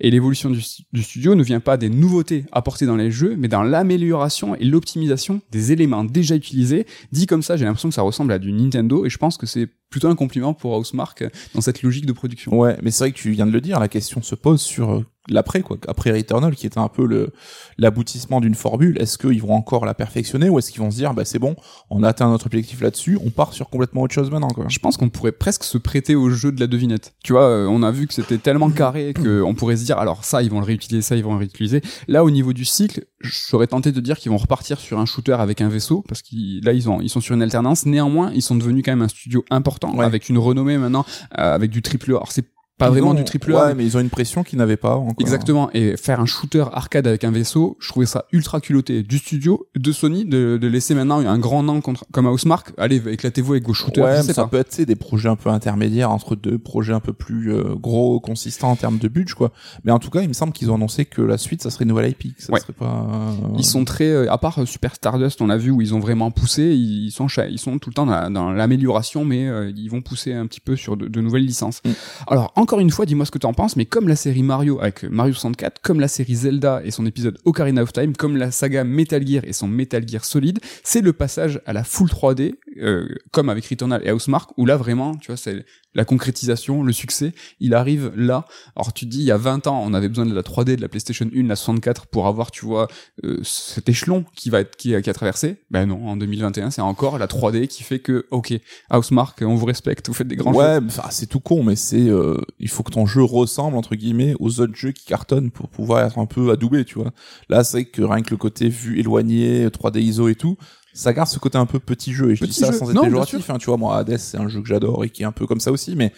Et l'évolution du, du, studio ne vient pas des nouveautés apportées dans les jeux, mais dans l'amélioration et l'optimisation des éléments déjà utilisés. Dit comme ça, j'ai l'impression que ça ressemble à du Nintendo, et je pense que c'est plutôt un compliment pour Housemark dans cette logique de production. Ouais, mais c'est vrai que tu viens de le dire, la question se pose sur euh, l'après quoi. Après Returnal qui était un peu le l'aboutissement d'une formule est-ce qu'ils vont encore la perfectionner ou est-ce qu'ils vont se dire bah c'est bon on a atteint notre objectif là-dessus on part sur complètement autre chose maintenant quoi. Je pense qu'on pourrait presque se prêter au jeu de la devinette. Tu vois euh, on a vu que c'était tellement carré que on pourrait se dire alors ça ils vont le réutiliser ça ils vont le réutiliser. Là au niveau du cycle je serais tenté de dire qu'ils vont repartir sur un shooter avec un vaisseau parce qu'ils là ils ont ils sont sur une alternance. Néanmoins ils sont devenus quand même un studio important avec une renommée maintenant euh, avec du triple alors c'est pas vraiment du triple A. Ouais, mais ils ont une pression qu'ils n'avaient pas encore. Exactement. Et faire un shooter arcade avec un vaisseau, je trouvais ça ultra culotté du studio, de Sony, de, de laisser maintenant un grand nom contre, comme Housemark. Allez, éclatez-vous avec vos shooters. Ouais, ça peut être des projets un peu intermédiaires entre deux projets un peu plus euh, gros, consistants en termes de budget, quoi. Mais en tout cas, il me semble qu'ils ont annoncé que la suite, ça serait une nouvelle IP. Ça ouais. serait pas. Euh, ils sont très, euh, à part Super Stardust, on a vu où ils ont vraiment poussé. Ils sont, ils sont tout le temps dans l'amélioration, mais ils vont pousser un petit peu sur de, de nouvelles licences. Mm. Alors encore une fois, dis-moi ce que en penses, mais comme la série Mario avec Mario 64, comme la série Zelda et son épisode Ocarina of Time, comme la saga Metal Gear et son Metal Gear Solid, c'est le passage à la full 3D, euh, comme avec Returnal et Housemark, où là vraiment, tu vois, c'est la concrétisation, le succès, il arrive là. Alors tu te dis, il y a 20 ans, on avait besoin de la 3D, de la PlayStation 1, la 64 pour avoir, tu vois, euh, cet échelon qui va être qui, qui a traversé. Ben non, en 2021, c'est encore la 3D qui fait que, ok, Housemark, on vous respecte, vous faites des grands ouais, jeux. Ouais, c'est tout con, mais c'est, euh, il faut que ton jeu ressemble entre guillemets aux autres jeux qui cartonnent pour pouvoir être un peu adoubé, tu vois. Là, c'est que rien que le côté vue éloigné, 3D ISO et tout, ça garde ce côté un peu petit jeu. Et je dis ça sans être péjoratif, hein, tu vois. Moi, Hades, c'est un jeu que j'adore et qui est un peu comme ça aussi, mais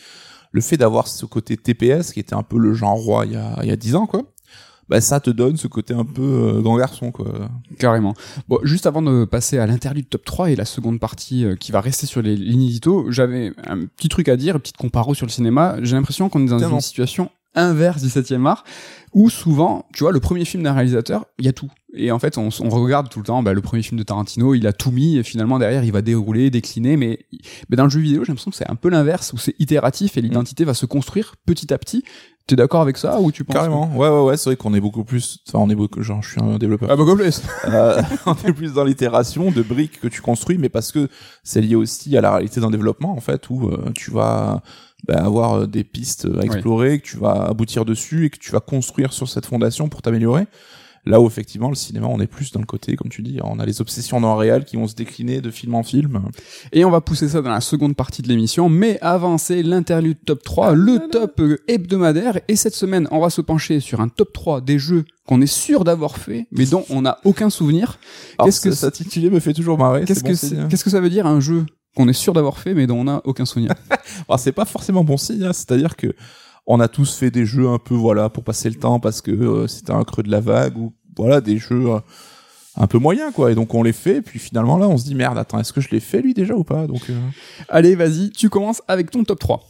le fait d'avoir ce côté TPS qui était un peu le genre roi il y a, il y a 10 ans, quoi. Bah, ça te donne ce côté un peu euh, grand garçon quoi. Carrément. Bon, juste avant de passer à l'interlude top 3 et la seconde partie euh, qui va rester sur les lignes j'avais un petit truc à dire, une petite comparo sur le cinéma. J'ai l'impression qu'on est dans une situation inverse du 7 art où souvent, tu vois, le premier film d'un réalisateur, il y a tout. Et en fait, on, on regarde tout le temps bah, le premier film de Tarantino, il a tout mis, et finalement derrière, il va dérouler, décliner. Mais, mais dans le jeu vidéo, j'ai l'impression que c'est un peu l'inverse, où c'est itératif et l'identité va se construire petit à petit. T'es d'accord avec ça ou tu penses Carrément. Ouais, ouais, ouais. C'est vrai qu'on est beaucoup plus. Enfin, on est beaucoup. Genre, je suis un développeur. Ah, beaucoup plus. euh, [LAUGHS] on est plus dans l'itération de briques que tu construis, mais parce que c'est lié aussi à la réalité d'un développement, en fait, où euh, tu vas bah, avoir euh, des pistes à explorer, que tu vas aboutir dessus et que tu vas construire sur cette fondation pour t'améliorer. Là où effectivement le cinéma, on est plus dans le côté, comme tu dis, on a les obsessions dans le réel qui vont se décliner de film en film. Et on va pousser ça dans la seconde partie de l'émission, mais avant c'est l'interlude top 3, le top hebdomadaire. Et cette semaine, on va se pencher sur un top 3 des jeux qu'on est sûr d'avoir fait, mais dont on n'a aucun souvenir. Qu'est-ce que ça titulé me fait toujours marrer. Qu'est-ce que qu'est-ce que ça veut dire un jeu? Qu'on est sûr d'avoir fait, mais dont on n'a aucun souvenir. Alors [LAUGHS] c'est pas forcément bon signe, hein. c'est-à-dire que on a tous fait des jeux un peu voilà pour passer le temps parce que euh, c'était un creux de la vague ou voilà des jeux euh, un peu moyens quoi. Et donc on les fait puis finalement là on se dit merde attends est-ce que je l'ai fait lui déjà ou pas? Donc euh... allez vas-y tu commences avec ton top 3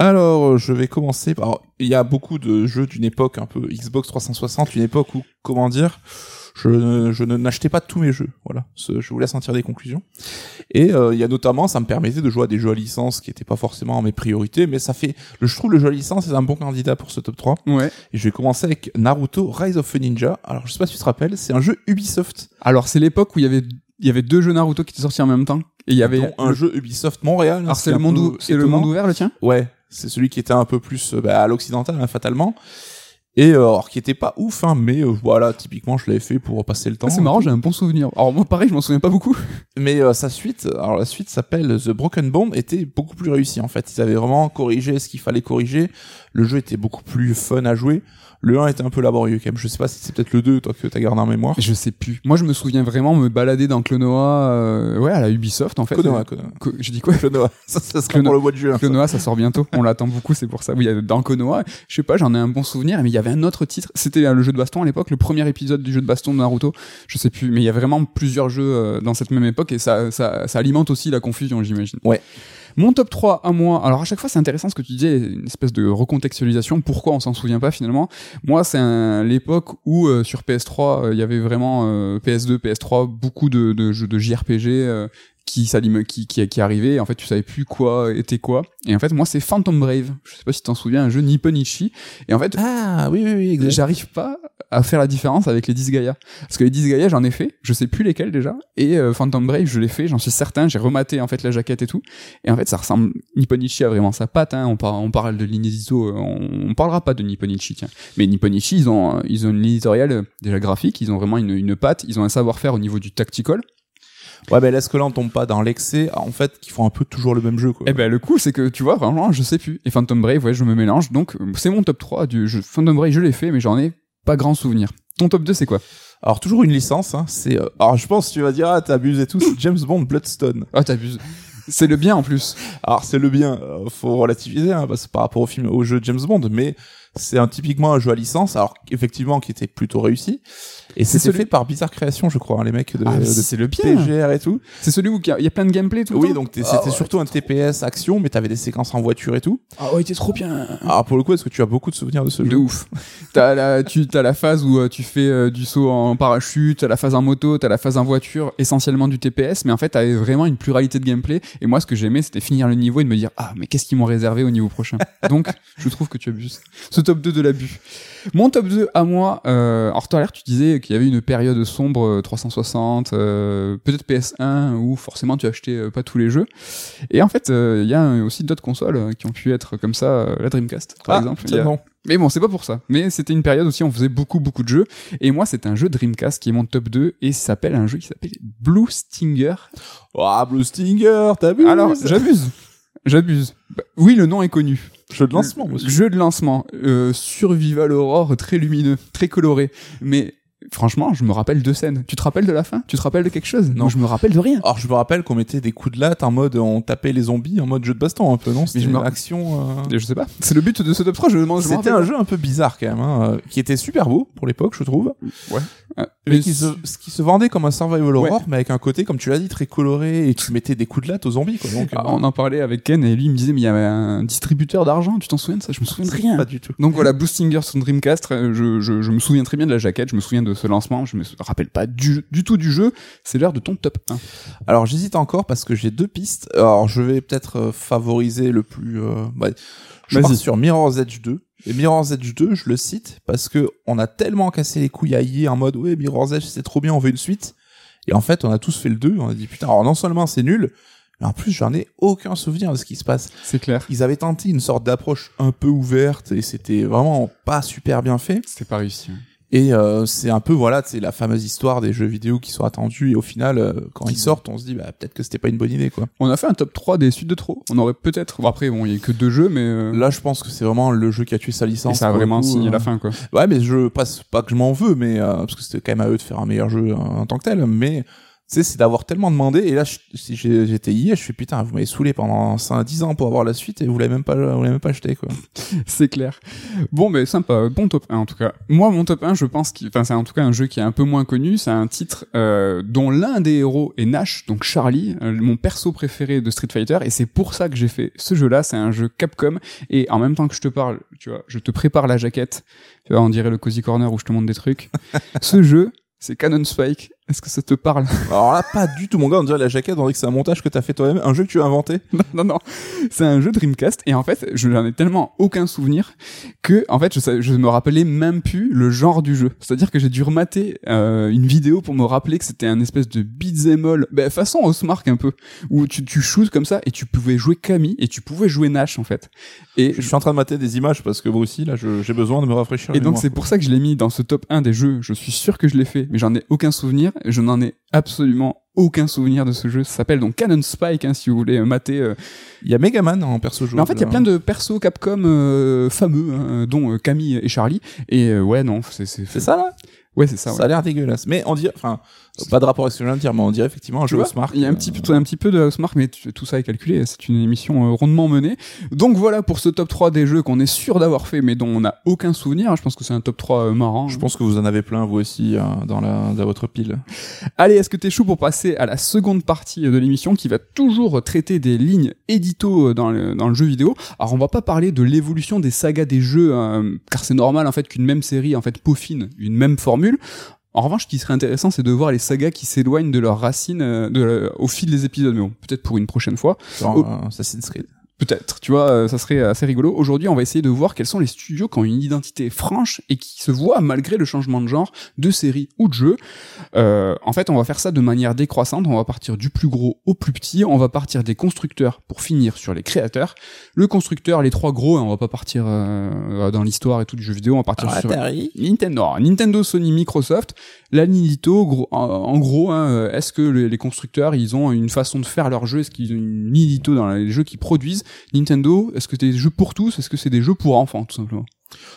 Alors, je vais commencer par... Il y a beaucoup de jeux d'une époque un peu Xbox 360, une époque où, comment dire, je, ne- je ne n'achetais pas tous mes jeux. Voilà, je voulais sentir des conclusions. Et euh, il y a notamment, ça me permettait de jouer à des jeux à licence qui n'étaient pas forcément mes priorités, mais ça fait... le- Je trouve le jeu à licence est un bon candidat pour ce top 3. Ouais. Et je vais commencer avec Naruto Rise of a Ninja. Alors, je sais pas si tu te rappelles, c'est un jeu Ubisoft. Alors c'est l'époque où il y avait il y avait deux jeux Naruto qui étaient sortis en même temps et il y avait un jeu Ubisoft Montréal. Alors ce c'est le monde c'est le monde ouvert le tien? Ouais, c'est celui qui était un peu plus euh, bah, à l'occidental, hein, fatalement. Et euh, alors, qui était pas ouf, hein, mais euh, voilà, typiquement, je l'avais fait pour passer le temps. Ah, C'est marrant, j'ai un bon souvenir. Alors moi pareil, je m'en souviens pas beaucoup. [LAUGHS] Mais euh, sa suite, alors la suite s'appelle The Broken Bond, était beaucoup plus réussi en fait. Ils avaient vraiment corrigé ce qu'il fallait corriger. Le jeu était beaucoup plus fun à jouer. Le 1 était un peu laborieux quand même. Je sais pas si c'est peut-être le 2, toi, que t'as gardé en mémoire. Je sais plus. Moi je me souviens vraiment me balader dans Clonoa euh, ouais à la Ubisoft en fait. Konoha. Co- J'ai dit quoi? Konoha. [LAUGHS] Ça, ça sera pour le mois de juin. ça. Clonoa, ça sort bientôt. On l'attend beaucoup, c'est pour ça. Oui, dans Konoha, je sais pas, j'en ai un bon souvenir, mais il y avait un autre titre. C'était euh, le jeu de baston à l'époque, le premier épisode du jeu de baston de Naruto. Je sais plus, mais il y a vraiment plusieurs jeux euh, dans cette même époque et ça, ça, ça alimente aussi la confusion, j'imagine. Ouais. Mon top 3 à moi. Alors à chaque fois, c'est intéressant ce que tu disais, une espèce de recontextualisation. Pourquoi on s'en souvient pas finalement Moi, c'est l'époque où euh, sur PS3, euh, il y avait vraiment euh, PS2, PS3, beaucoup de jeux de JRPG. Euh, qui s'allume qui, qui qui arrivait et en fait tu savais plus quoi était quoi. Et en fait moi c'est Phantom Brave. Je sais pas si tu t'en souviens un jeu Nipponichi et en fait Ah, oui, oui, oui, j'arrive pas à faire la différence avec les 10 Gaia parce que les 10 Gaia j'en ai fait. Je sais plus lesquels déjà. Et euh, Phantom Brave je l'ai fait j'en suis certain. J'ai rematé en fait la jaquette et tout. Et en fait ça ressemble Nipponichi a vraiment sa patte hein. on, par- on parle de l'Inédito on, on parlera pas de Nipponichi tiens. Mais Nipponichi ils ont euh, ils ont une éditoriale euh, déjà graphique. Ils ont vraiment une, une patte. Ils ont un savoir-faire au niveau du tactical Ouais, ben, est-ce que là, on tombe pas dans l'excès, en fait, qu'ils font un peu toujours le même jeu, quoi? Eh ben le coup c'est que tu vois vraiment je sais plus et Phantom Brave ouais je me mélange donc euh, c'est mon top 3 du jeu Phantom Brave je l'ai fait mais j'en ai pas grand souvenir. Ton top 2 c'est quoi? Alors toujours une licence, hein, c'est. euh, Alors je pense que tu vas dire ah t'abuses et tout, c'est James Bond Bloodstone. Ah t'abuses. C'est le bien en plus. Alors c'est le bien, euh, faut relativiser hein, parce que par rapport au film, au jeu James Bond, mais c'est un typiquement un jeu à licence, alors effectivement qui était plutôt réussi. Et C'est celui- fait par Bizarre Création, je crois, hein, les mecs de, Ah, de c'est le bien. PGR et tout. C'est celui où il y, a- il y a plein de gameplay tout le Oui, temps. donc t'es- Ah c'était ouais. surtout un TPS action, mais t'avais des séquences en voiture et tout. Ah ouais, il était trop bien. Alors pour le coup, est-ce que tu as beaucoup de souvenirs de ce De jeu ouf. [LAUGHS] T'as la, tu, t'as la phase où euh, tu fais euh, du saut en parachute, t'as la phase en moto, t'as la phase en voiture, essentiellement du TPS, mais en fait t'avais vraiment une pluralité de gameplay. Et moi, ce que j'aimais, c'était finir le niveau et de me dire, ah, mais qu'est-ce qu'ils m'ont réservé au niveau prochain? [LAUGHS] Donc, je trouve que tu abuses. Ce top 2 de l'abus. Mon top 2 à moi, euh, alors tout à l'heure tu disais qu'il y avait une période sombre euh, 360, euh, peut-être PS1 où forcément tu achetais euh, pas tous les jeux. Et en fait, euh, il y a aussi d'autres consoles euh, qui ont pu être comme ça, euh, la Dreamcast par Ah, exemple. A- non. mais bon, c'est pas pour ça. Mais c'était une période aussi où on faisait beaucoup, beaucoup de jeux. Et moi, c'est un jeu Dreamcast qui est mon top 2 et s'appelle un jeu qui s'appelle Blue Stinger. Ah, Blue Stinger, t'abuses Alors, j'abuse. J'abuse. Bah, oui, le nom est connu. Jeu de lancement, monsieur. Jeu de lancement. Euh, Survival Horror, très lumineux, très coloré. Mais franchement, je me rappelle deux scènes. Tu te rappelles de la fin? Tu te rappelles de quelque chose? Non. Je me rappelle de rien. Alors je me rappelle qu'on mettait des coups de latte en mode on tapait les zombies en mode jeu de baston un peu non? C'était une action euh, Je sais pas. C'est le but de ce top 3, je me demande. c'était un jeu un peu bizarre quand même hein, euh, qui était super beau pour l'époque je trouve. Ouais. Mais qui se, ce qui se vendait comme un survival horror mais avec un côté comme tu l'as dit très coloré et tu mettais des coups de latte aux zombies quoi. Donc Ah, euh, on en parlait avec Ken et lui il me disait mais il y avait un distributeur d'argent, tu t'en souviens de ça? Je me souviens de rien. pas du tout. Donc voilà, Blue Stinger sur Dreamcast, euh, je, je, je me souviens très bien de la jaquette, je me souviens de ce lancement, je me rappelle pas du, du tout du jeu, c'est l'heure de ton top 1. alors j'hésite encore parce que j'ai deux pistes. Alors je vais peut-être euh, favoriser le plus euh, bah, je pars sur Mirror's Edge 2 et Mirror's Edge 2 je le cite parce que on a tellement cassé les couilles à EA en mode ouais Mirror's Edge c'est trop bien on veut une suite et en fait on a tous fait le 2 on a dit putain alors non seulement c'est nul mais en plus j'en ai aucun souvenir de ce qui se passe C'est clair. ils avaient tenté une sorte d'approche un peu ouverte et c'était vraiment pas super bien fait C'était pas réussi. Et euh, c'est un peu voilà c'est la fameuse histoire des jeux vidéo qui sont attendus et au final euh, quand ils sortent on se dit bah peut-être que c'était pas une bonne idée quoi On a fait un top 3 des suites de trop. On aurait peut-être. Bon, après, bon, il y a que deux jeux, mais. euh, là je pense que c'est vraiment le jeu qui a tué sa et licence ça a vraiment coup, signé euh. la fin, quoi. ouais mais je passe pas que je m'en veux mais euh, parce que c'était quand même à eux de faire un meilleur jeu en tant que tel mais sais, c'est d'avoir tellement demandé. Et là, si j'étais hier, je suis putain, vous m'avez saoulé pendant 5, 10 ans pour avoir la suite et vous l'avez même pas, vous l'avez même pas acheté, quoi. [LAUGHS] C'est clair. Bon, mais sympa. Bon top 1 en tout cas. Moi, mon top 1, je pense qu'il, enfin, c'est en tout cas un jeu qui est un peu moins connu. C'est un titre euh, dont l'un des héros est Nash, donc Charlie, euh, mon perso préféré de Street Fighter, et c'est pour ça que j'ai fait ce jeu-là. C'est un jeu Capcom, et en même temps que je te parle, tu vois, je te prépare la jaquette. Tu vois, on dirait le cozy corner où je te montre des trucs. [LAUGHS] ce jeu, c'est Cannon Spike. Est-ce que ça te parle? Alors là, pas du tout, mon gars. On dirait la jaquette, on dirait que c'est un montage que t'as fait toi-même, un jeu que tu as inventé. [LAUGHS] non, non, c'est un jeu Dreamcast et en fait, je n'en ai tellement aucun souvenir que, en fait, je, je me rappelais même plus le genre du jeu. C'est-à-dire que j'ai dû remater euh, une vidéo pour me rappeler que c'était un espèce de beat'em all, ben, façon Osmark un peu, où tu, tu shoots comme ça et tu pouvais jouer Camille et tu pouvais jouer Nash en fait. Et Je suis en train de mater des images parce que moi aussi, là, j'ai besoin de me rafraîchir. et donc c'est pour ça que je l'ai mis dans ce top 1 des jeux. Je suis sûr que je l'ai fait, mais j'en ai aucun souvenir. [LAUGHS] Je n'en ai absolument aucun souvenir de ce jeu. Ça s'appelle donc Cannon Spike, hein, si vous voulez euh, mater. euh. Il y a Megaman en perso jouable. Mais en fait, il y a plein de persos Capcom euh, fameux, hein, dont euh, Camille et Charlie. Et euh, ouais, non, c'est c'est C'est ça, là? Ouais, c'est ça. Ça, ouais. a l'air dégueulasse. Mais on dirait, enfin, pas de rapport avec ce que je viens de dire, mais on dirait effectivement un Tu jeu vois, il y a un petit, peu, un petit peu de Housemark, mais tout ça est calculé. C'est une émission euh, rondement menée. Donc voilà pour ce top 3 des jeux qu'on est sûr d'avoir fait, mais dont on n'a aucun souvenir. Je pense que c'est un top 3 euh, marrant. Je pense que vous en avez plein, vous aussi, hein, dans la, dans votre pile. Allez, est-ce que t'es chaud pour passer à la seconde partie de l'émission qui va toujours traiter des lignes édito dans le, dans le jeu vidéo? Alors on va pas parler de l'évolution des sagas des jeux, hein, car c'est normal en fait qu'une même série en fait peaufine une même formule. En revanche, ce qui serait intéressant, c'est de voir les sagas qui s'éloignent de leurs racines euh, de, au fil des épisodes. Mais bon, peut-être pour une prochaine fois. Genre, euh, Assassin's Creed. Peut-être, tu vois, euh, ça serait assez rigolo. Aujourd'hui, on va essayer de voir quels sont les studios qui ont une identité franche et qui se voient malgré le changement de genre de série ou de jeu. Euh, en fait, on va faire ça de manière décroissante. On va partir du plus gros au plus petit. On va partir des constructeurs pour finir sur les créateurs. Le constructeur, les trois gros, hein, on va pas partir euh, dans l'histoire et tout du jeu vidéo. On va partir sur Nintendo, Nintendo, Sony, Microsoft, la Nintendo, gros- en, gros, hein, euh, est-ce que les, constructeurs, ils ont une façon de faire leurs jeux Est-ce qu'ils ont une Nintendo dans les jeux qu'ils produisent? Nintendo, est-ce que c'est des jeux pour tous Est-ce que c'est des jeux pour enfants, tout simplement?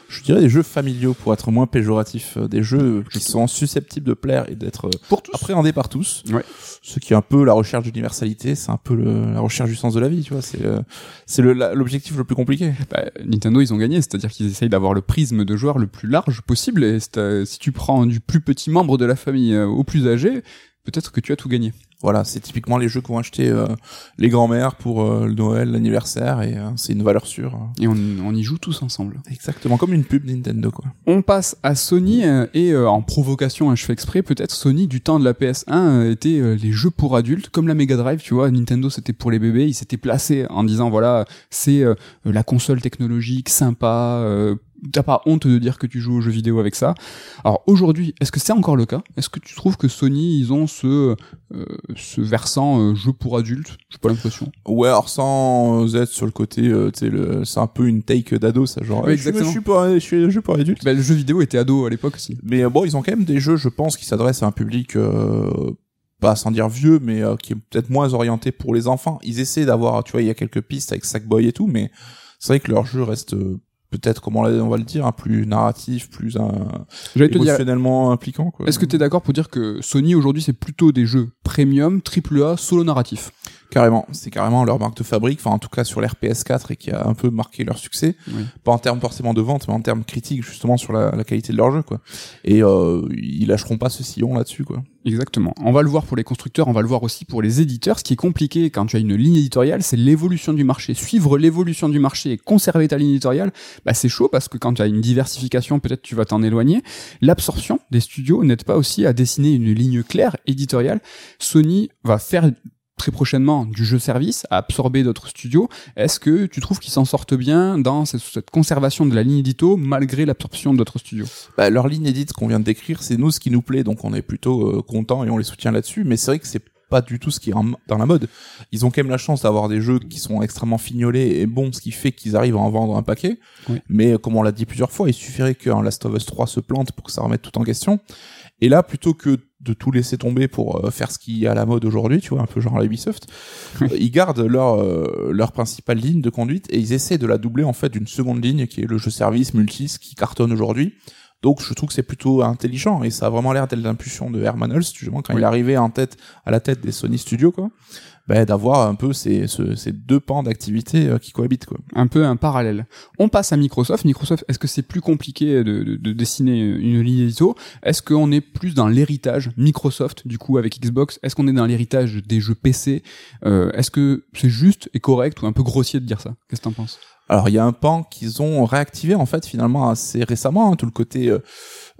Je dirais des jeux familiaux pour être moins péjoratif, euh, des jeux qui sont susceptibles de plaire et d'être euh, appréhendés par tous. Ouais. Ce qui est un peu la recherche d'universalité, c'est un peu le- la recherche du sens de la vie, tu vois. C'est euh, c'est l'objectif le plus compliqué. Bah, Nintendo, ils ont gagné, c'est-à-dire qu'ils essayent d'avoir le prisme de joueurs le plus large possible. Et si tu prends du plus petit membre de la famille au plus âgé, peut-être que tu as tout gagné. Voilà, c'est typiquement les jeux qu'ont acheté euh, les grands-mères pour euh, le Noël, l'anniversaire, et euh, c'est une valeur sûre. hein. Et on, on y joue tous ensemble. Exactement comme une pub Nintendo, quoi. On passe à Sony euh, et euh, en provocation, hein, je fais exprès, peut-être Sony du temps de la PS1 euh, était euh, les jeux pour adultes, comme la Mega Drive, tu vois. Nintendo c'était pour les bébés, ils s'étaient placés en disant voilà c'est euh, la console technologique sympa. Euh, T'as pas honte de dire que tu joues aux jeux vidéo avec ça. Alors aujourd'hui, est-ce que c'est encore le cas? Est-ce que tu trouves que Sony ils ont ce euh, ce versant euh, jeu pour adultes? J'ai pas l'impression. Ouais, alors sans être sur le côté, euh, tu sais, le- c'est un peu une take d'ado, ça, genre. Ouais, eh, exactement. Je suis pas, je suis, je suis pas adulte. Bah, le jeu vidéo était ado à l'époque aussi. Mais euh, bon, ils ont quand même des jeux, je pense, qui s'adressent à un public euh, pas sans dire vieux, mais euh, qui est peut-être moins orienté pour les enfants. Ils essaient d'avoir, tu vois, il y a quelques pistes avec Sackboy et tout, mais c'est vrai que leur jeu reste euh, peut-être, comment on va le dire, un plus narratif, plus un, dire, émotionnellement impliquant. Quoi. est-ce que t'es d'accord pour dire que Sony aujourd'hui c'est plutôt des jeux premium, triple A, solo narratif? Carrément, c'est carrément leur marque de fabrique, enfin en tout cas sur l'RPS 4 et qui a un peu marqué leur succès, Oui. pas en termes forcément de vente, mais en termes critiques justement sur la, la qualité de leur jeu quoi. Et euh, ils lâcheront pas ce sillon là-dessus quoi. Exactement. On va le voir pour les constructeurs, on va le voir aussi pour les éditeurs. Ce qui est compliqué quand tu as une ligne éditoriale, c'est l'évolution du marché. Suivre l'évolution du marché et conserver ta ligne éditoriale, bah c'est chaud parce que quand tu as une diversification, peut-être tu vas t'en éloigner. L'absorption des studios n'aide pas aussi à dessiner une ligne claire éditoriale. Sony va faire très prochainement du jeu service à absorber d'autres studios. Est-ce que tu trouves qu'ils s'en sortent bien dans cette, conservation de la ligne édito malgré l'absorption d'autres studios? Bah, leur ligne édite qu'on vient de décrire, c'est nous ce qui nous plaît, donc on est plutôt euh, content et on les soutient là-dessus. Mais c'est vrai que c'est pas du tout ce qui est dans la mode. Ils ont quand même la chance d'avoir des jeux qui sont extrêmement fignolés et bons, ce qui fait qu'ils arrivent à en vendre un paquet. Oui. Mais euh, comme on l'a dit plusieurs fois, il suffirait qu'un Last of Us 3 se plante pour que ça remette tout en question. Et là, plutôt que de tout laisser tomber pour euh, faire ce qui est à la mode aujourd'hui, tu vois, un peu genre la Ubisoft, [LAUGHS] euh, ils gardent leur euh, leur principale ligne de conduite et ils essaient de la doubler en fait d'une seconde ligne qui est le jeu service multis qui cartonne aujourd'hui Donc je trouve que c'est plutôt intelligent et ça a vraiment l'air d'être l'impulsion de Herman Hulst justement quand Oui. il est arrivé en tête à la tête des Sony Studios quoi. Ben, d'avoir un peu ces, ce- ces deux pans d'activité euh, qui cohabitent quoi. un peu un parallèle. On passe à Microsoft. Microsoft, est-ce que c'est plus compliqué de, de- de dessiner une ligne édito? Est-ce qu'on est plus dans l'héritage Microsoft, du coup, avec Xbox? Est-ce qu'on est dans l'héritage des jeux PC Euh, Est-ce que c'est juste et correct ou un peu grossier de dire ça? Qu'est-ce que t'en penses? Alors il y a un pan qu'ils ont réactivé en fait finalement assez récemment, hein, tout le côté euh,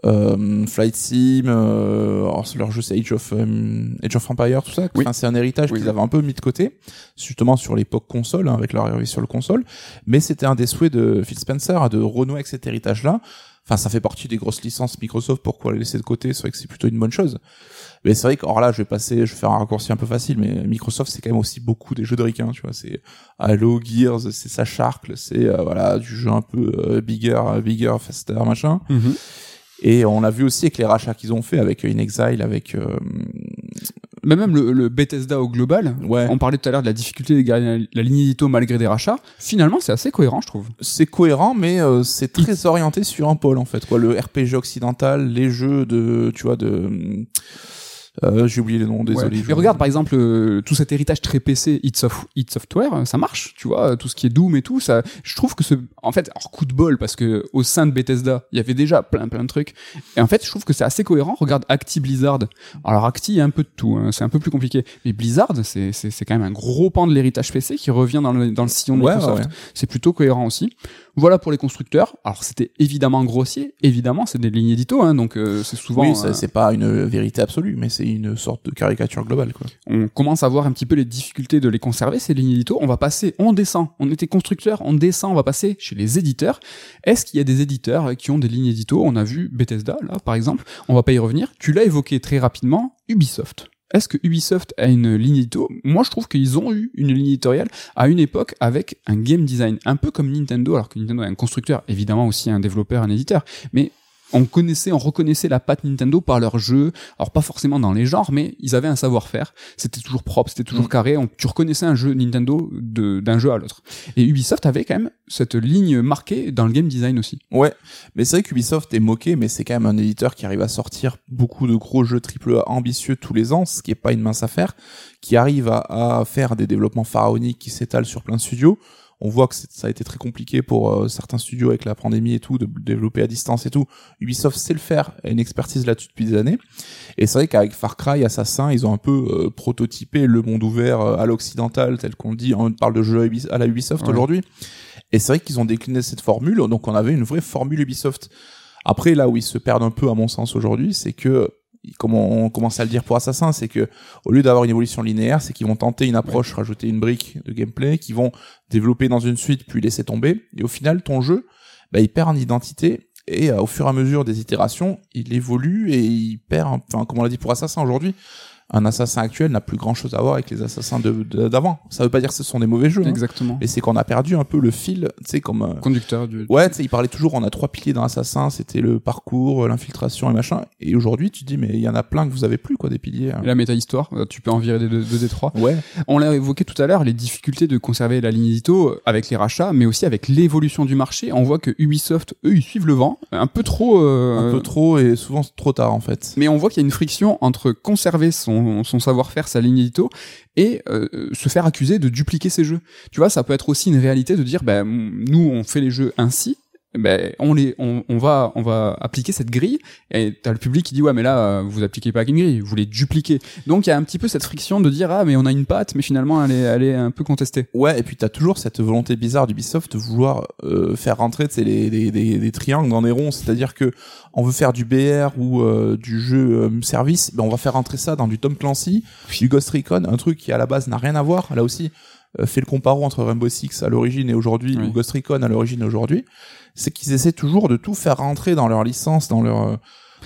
Flight Sim, euh, alors, leur jeu c'est Age of euh, Age of Empire tout ça. Oui. Enfin, c'est un héritage Oui. qu'ils avaient un peu mis de côté, justement sur l'époque console hein, avec leur arrivée sur le console. Mais c'était un des souhaits de Phil Spencer hein, de renouer avec cet héritage là. Enfin, ça fait partie des grosses licences Microsoft. Pourquoi les laisser de côté C'est vrai que c'est plutôt une bonne chose. Mais c'est vrai que, alors là, je vais passer, je vais faire un raccourci un peu facile, mais Microsoft, c'est quand même aussi beaucoup des jeux de ricains, tu vois. C'est Halo, Gears, c'est sa charcle, c'est euh, voilà du jeu un peu euh, bigger, euh, bigger, faster, machin. Et on l'a vu aussi avec les rachats qu'ils ont fait avec euh, In Exile, avec euh, Mais même le, le Bethesda au global, ouais. on parlait tout à l'heure de la difficulté de garder la ligne édito malgré des rachats. Finalement, c'est assez cohérent, je trouve. C'est cohérent, mais euh, c'est très orienté sur un pôle en fait. Quoi, le RPG occidental, les jeux de, tu vois, de, euh, j'ai oublié les noms, désolé. Ouais. Et regarde par exemple euh, tout cet héritage très PC Hit, Soft- Hit Software, euh, ça marche, tu vois, tout ce qui est Doom et tout, ça, je trouve que ce, en fait, alors coup de bol parce que au sein de Bethesda, il y avait déjà plein plein de trucs. Et en fait, je trouve que c'est assez cohérent. Regarde Acti Blizzard. Alors Acti, il y a un peu de tout, hein, c'est un peu plus compliqué. Mais Blizzard, c'est c'est c'est quand même un gros pan de l'héritage PC qui revient dans le dans le sillon de Ouais, Microsoft. ouais. C'est plutôt cohérent aussi. Voilà pour les constructeurs. Alors c'était évidemment grossier, évidemment, c'est des lignes édito, hein, donc euh, c'est souvent. oui, euh, c'est pas une vérité absolue, mais c'est une sorte de caricature globale, quoi. on commence à voir un petit peu les difficultés de les conserver, ces lignes édito. On va passer, on descend. On était constructeur, on descend, on va passer chez les éditeurs. Est-ce qu'il y a des éditeurs qui ont des lignes édito? On a vu Bethesda, là, par exemple. On va pas y revenir. Tu l'as évoqué très rapidement, Ubisoft. Est-ce que Ubisoft a une ligne édito? Moi, je trouve qu'ils ont eu une ligne éditoriale à une époque avec un game design, un peu comme Nintendo, alors que Nintendo est un constructeur, évidemment aussi un développeur, un éditeur, mais on connaissait, on reconnaissait la patte Nintendo par leurs jeux. Alors pas forcément dans les genres, mais ils avaient un savoir-faire. C'était toujours propre, c'était toujours Mm. carré. On, tu reconnaissais un jeu Nintendo de- d'un jeu à l'autre. Et Ubisoft avait quand même cette ligne marquée dans le game design aussi. Ouais, mais c'est vrai qu'Ubisoft est moqué, mais c'est quand même un éditeur qui arrive à sortir beaucoup de gros jeux AAA ambitieux tous les ans, ce qui est pas une mince affaire, qui arrive à, à faire des développements pharaoniques qui s'étalent sur plein de studios. On voit que ça a été très compliqué pour euh, certains studios avec la pandémie et tout, de développer à distance et tout. Ubisoft sait le faire, a une expertise là-dessus depuis des années. Et c'est vrai qu'avec Far Cry, Assassin, ils ont un peu euh, prototypé le monde ouvert euh, à l'occidental, tel qu'on dit. On parle de jeux à la Ubisoft Ouais. aujourd'hui. Et c'est vrai qu'ils ont décliné cette formule, donc on avait une vraie formule Ubisoft. Après, là où ils se perdent un peu, à mon sens, aujourd'hui, c'est que, comme on commence à le dire pour Assassin, c'est que, au lieu d'avoir une évolution linéaire, c'est qu'ils vont tenter une approche, rajouter une brique de gameplay, qu'ils vont développer dans une suite, puis laisser tomber. Et au final, ton jeu, bah, il perd en identité, et euh, au fur et à mesure des itérations, il évolue et il perd, enfin, comme on l'a dit pour Assassin aujourd'hui, un assassin actuel n'a plus grand chose à voir avec les assassins de- de- d'avant. Ça veut pas dire que ce sont des mauvais jeux, hein. Exactement. mais c'est qu'on a perdu un peu le fil, tu sais, comme, euh, Conducteur du. Ouais, tu sais, il parlait toujours, on a trois piliers dans Assassin, c'était le parcours, l'infiltration et machin. Et aujourd'hui, tu te dis, mais il y en a plein que vous avez plus, quoi, des piliers. hein. La méta-histoire, euh, tu peux en virer des deux, deux des trois. Ouais, On l'a évoqué tout à l'heure, les difficultés de conserver la ligne édito euh, avec les rachats, mais aussi avec l'évolution du marché. On voit que Ubisoft, eux, ils suivent le vent, un peu trop. euh, un peu trop et souvent trop tard, en fait. Mais on voit qu'il y a une friction entre conserver son, son savoir-faire, sa ligne édito, et euh, se faire accuser de dupliquer ses jeux. Tu vois, ça peut être aussi une réalité de dire, ben, nous, on fait les jeux ainsi, ben, on les, on, on va, on va appliquer cette grille, et t'as le public qui dit, ouais, mais là, euh, vous appliquez pas une grille, vous les dupliquez. Donc, il y a un petit peu cette friction de dire, ah, mais on a une patte, mais finalement, elle est, elle est un peu contestée. Ouais, et puis t'as toujours cette volonté bizarre d'Ubisoft de vouloir euh, faire rentrer sais, les, les, les, les triangles dans des ronds. C'est-à-dire que on veut faire du BR ou euh, du jeu euh, service, ben on va faire rentrer ça dans du Tom Clancy, du Ghost Recon, un truc qui à la base n'a rien à voir. Là aussi, fait le comparo entre Rainbow Six à l'origine et aujourd'hui, Oui. ou Ghost Recon à l'origine et aujourd'hui. C'est qu'ils essaient toujours de tout faire rentrer dans leur licence, dans leur euh,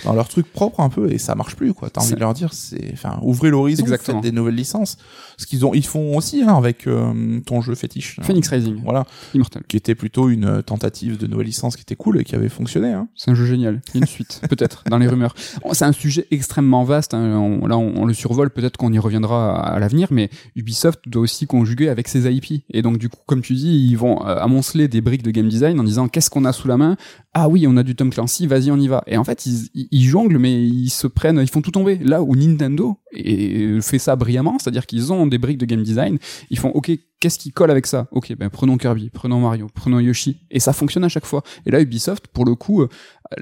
dans leur truc propre un peu et ça marche plus quoi. T'as envie de leur dire c'est enfin ouvrez l'horizon, faites des nouvelles licences. Ce qu'ils ont ils font aussi hein, avec euh, ton jeu fétiche. Phoenix Rising. Voilà. Immortal. Qui était plutôt une euh, tentative de nouvelle licence qui était cool et qui avait fonctionné. Hein. C'est un jeu génial. Il y a une suite [LAUGHS] peut-être dans les rumeurs. C'est un sujet extrêmement vaste. Hein. là on, le survole. Peut-être qu'on y reviendra à, l'avenir, mais Ubisoft doit aussi conjuguer avec ses IP. Et donc du coup comme tu dis ils vont euh, amonceler des briques de game design en disant qu'est-ce qu'on a sous la main? Ah oui, on a du Tom Clancy, vas-y, on y va. Et en fait, ils, ils, jonglent, mais ils se prennent, ils font tout tomber. Là où Nintendo fait ça brillamment, c'est-à-dire qu'ils ont des briques de game design, ils font, ok, qu'est-ce qui colle avec ça? Ok, ben prenons Kirby, prenons Mario, prenons Yoshi, et ça fonctionne à chaque fois. Et là, Ubisoft, pour le coup,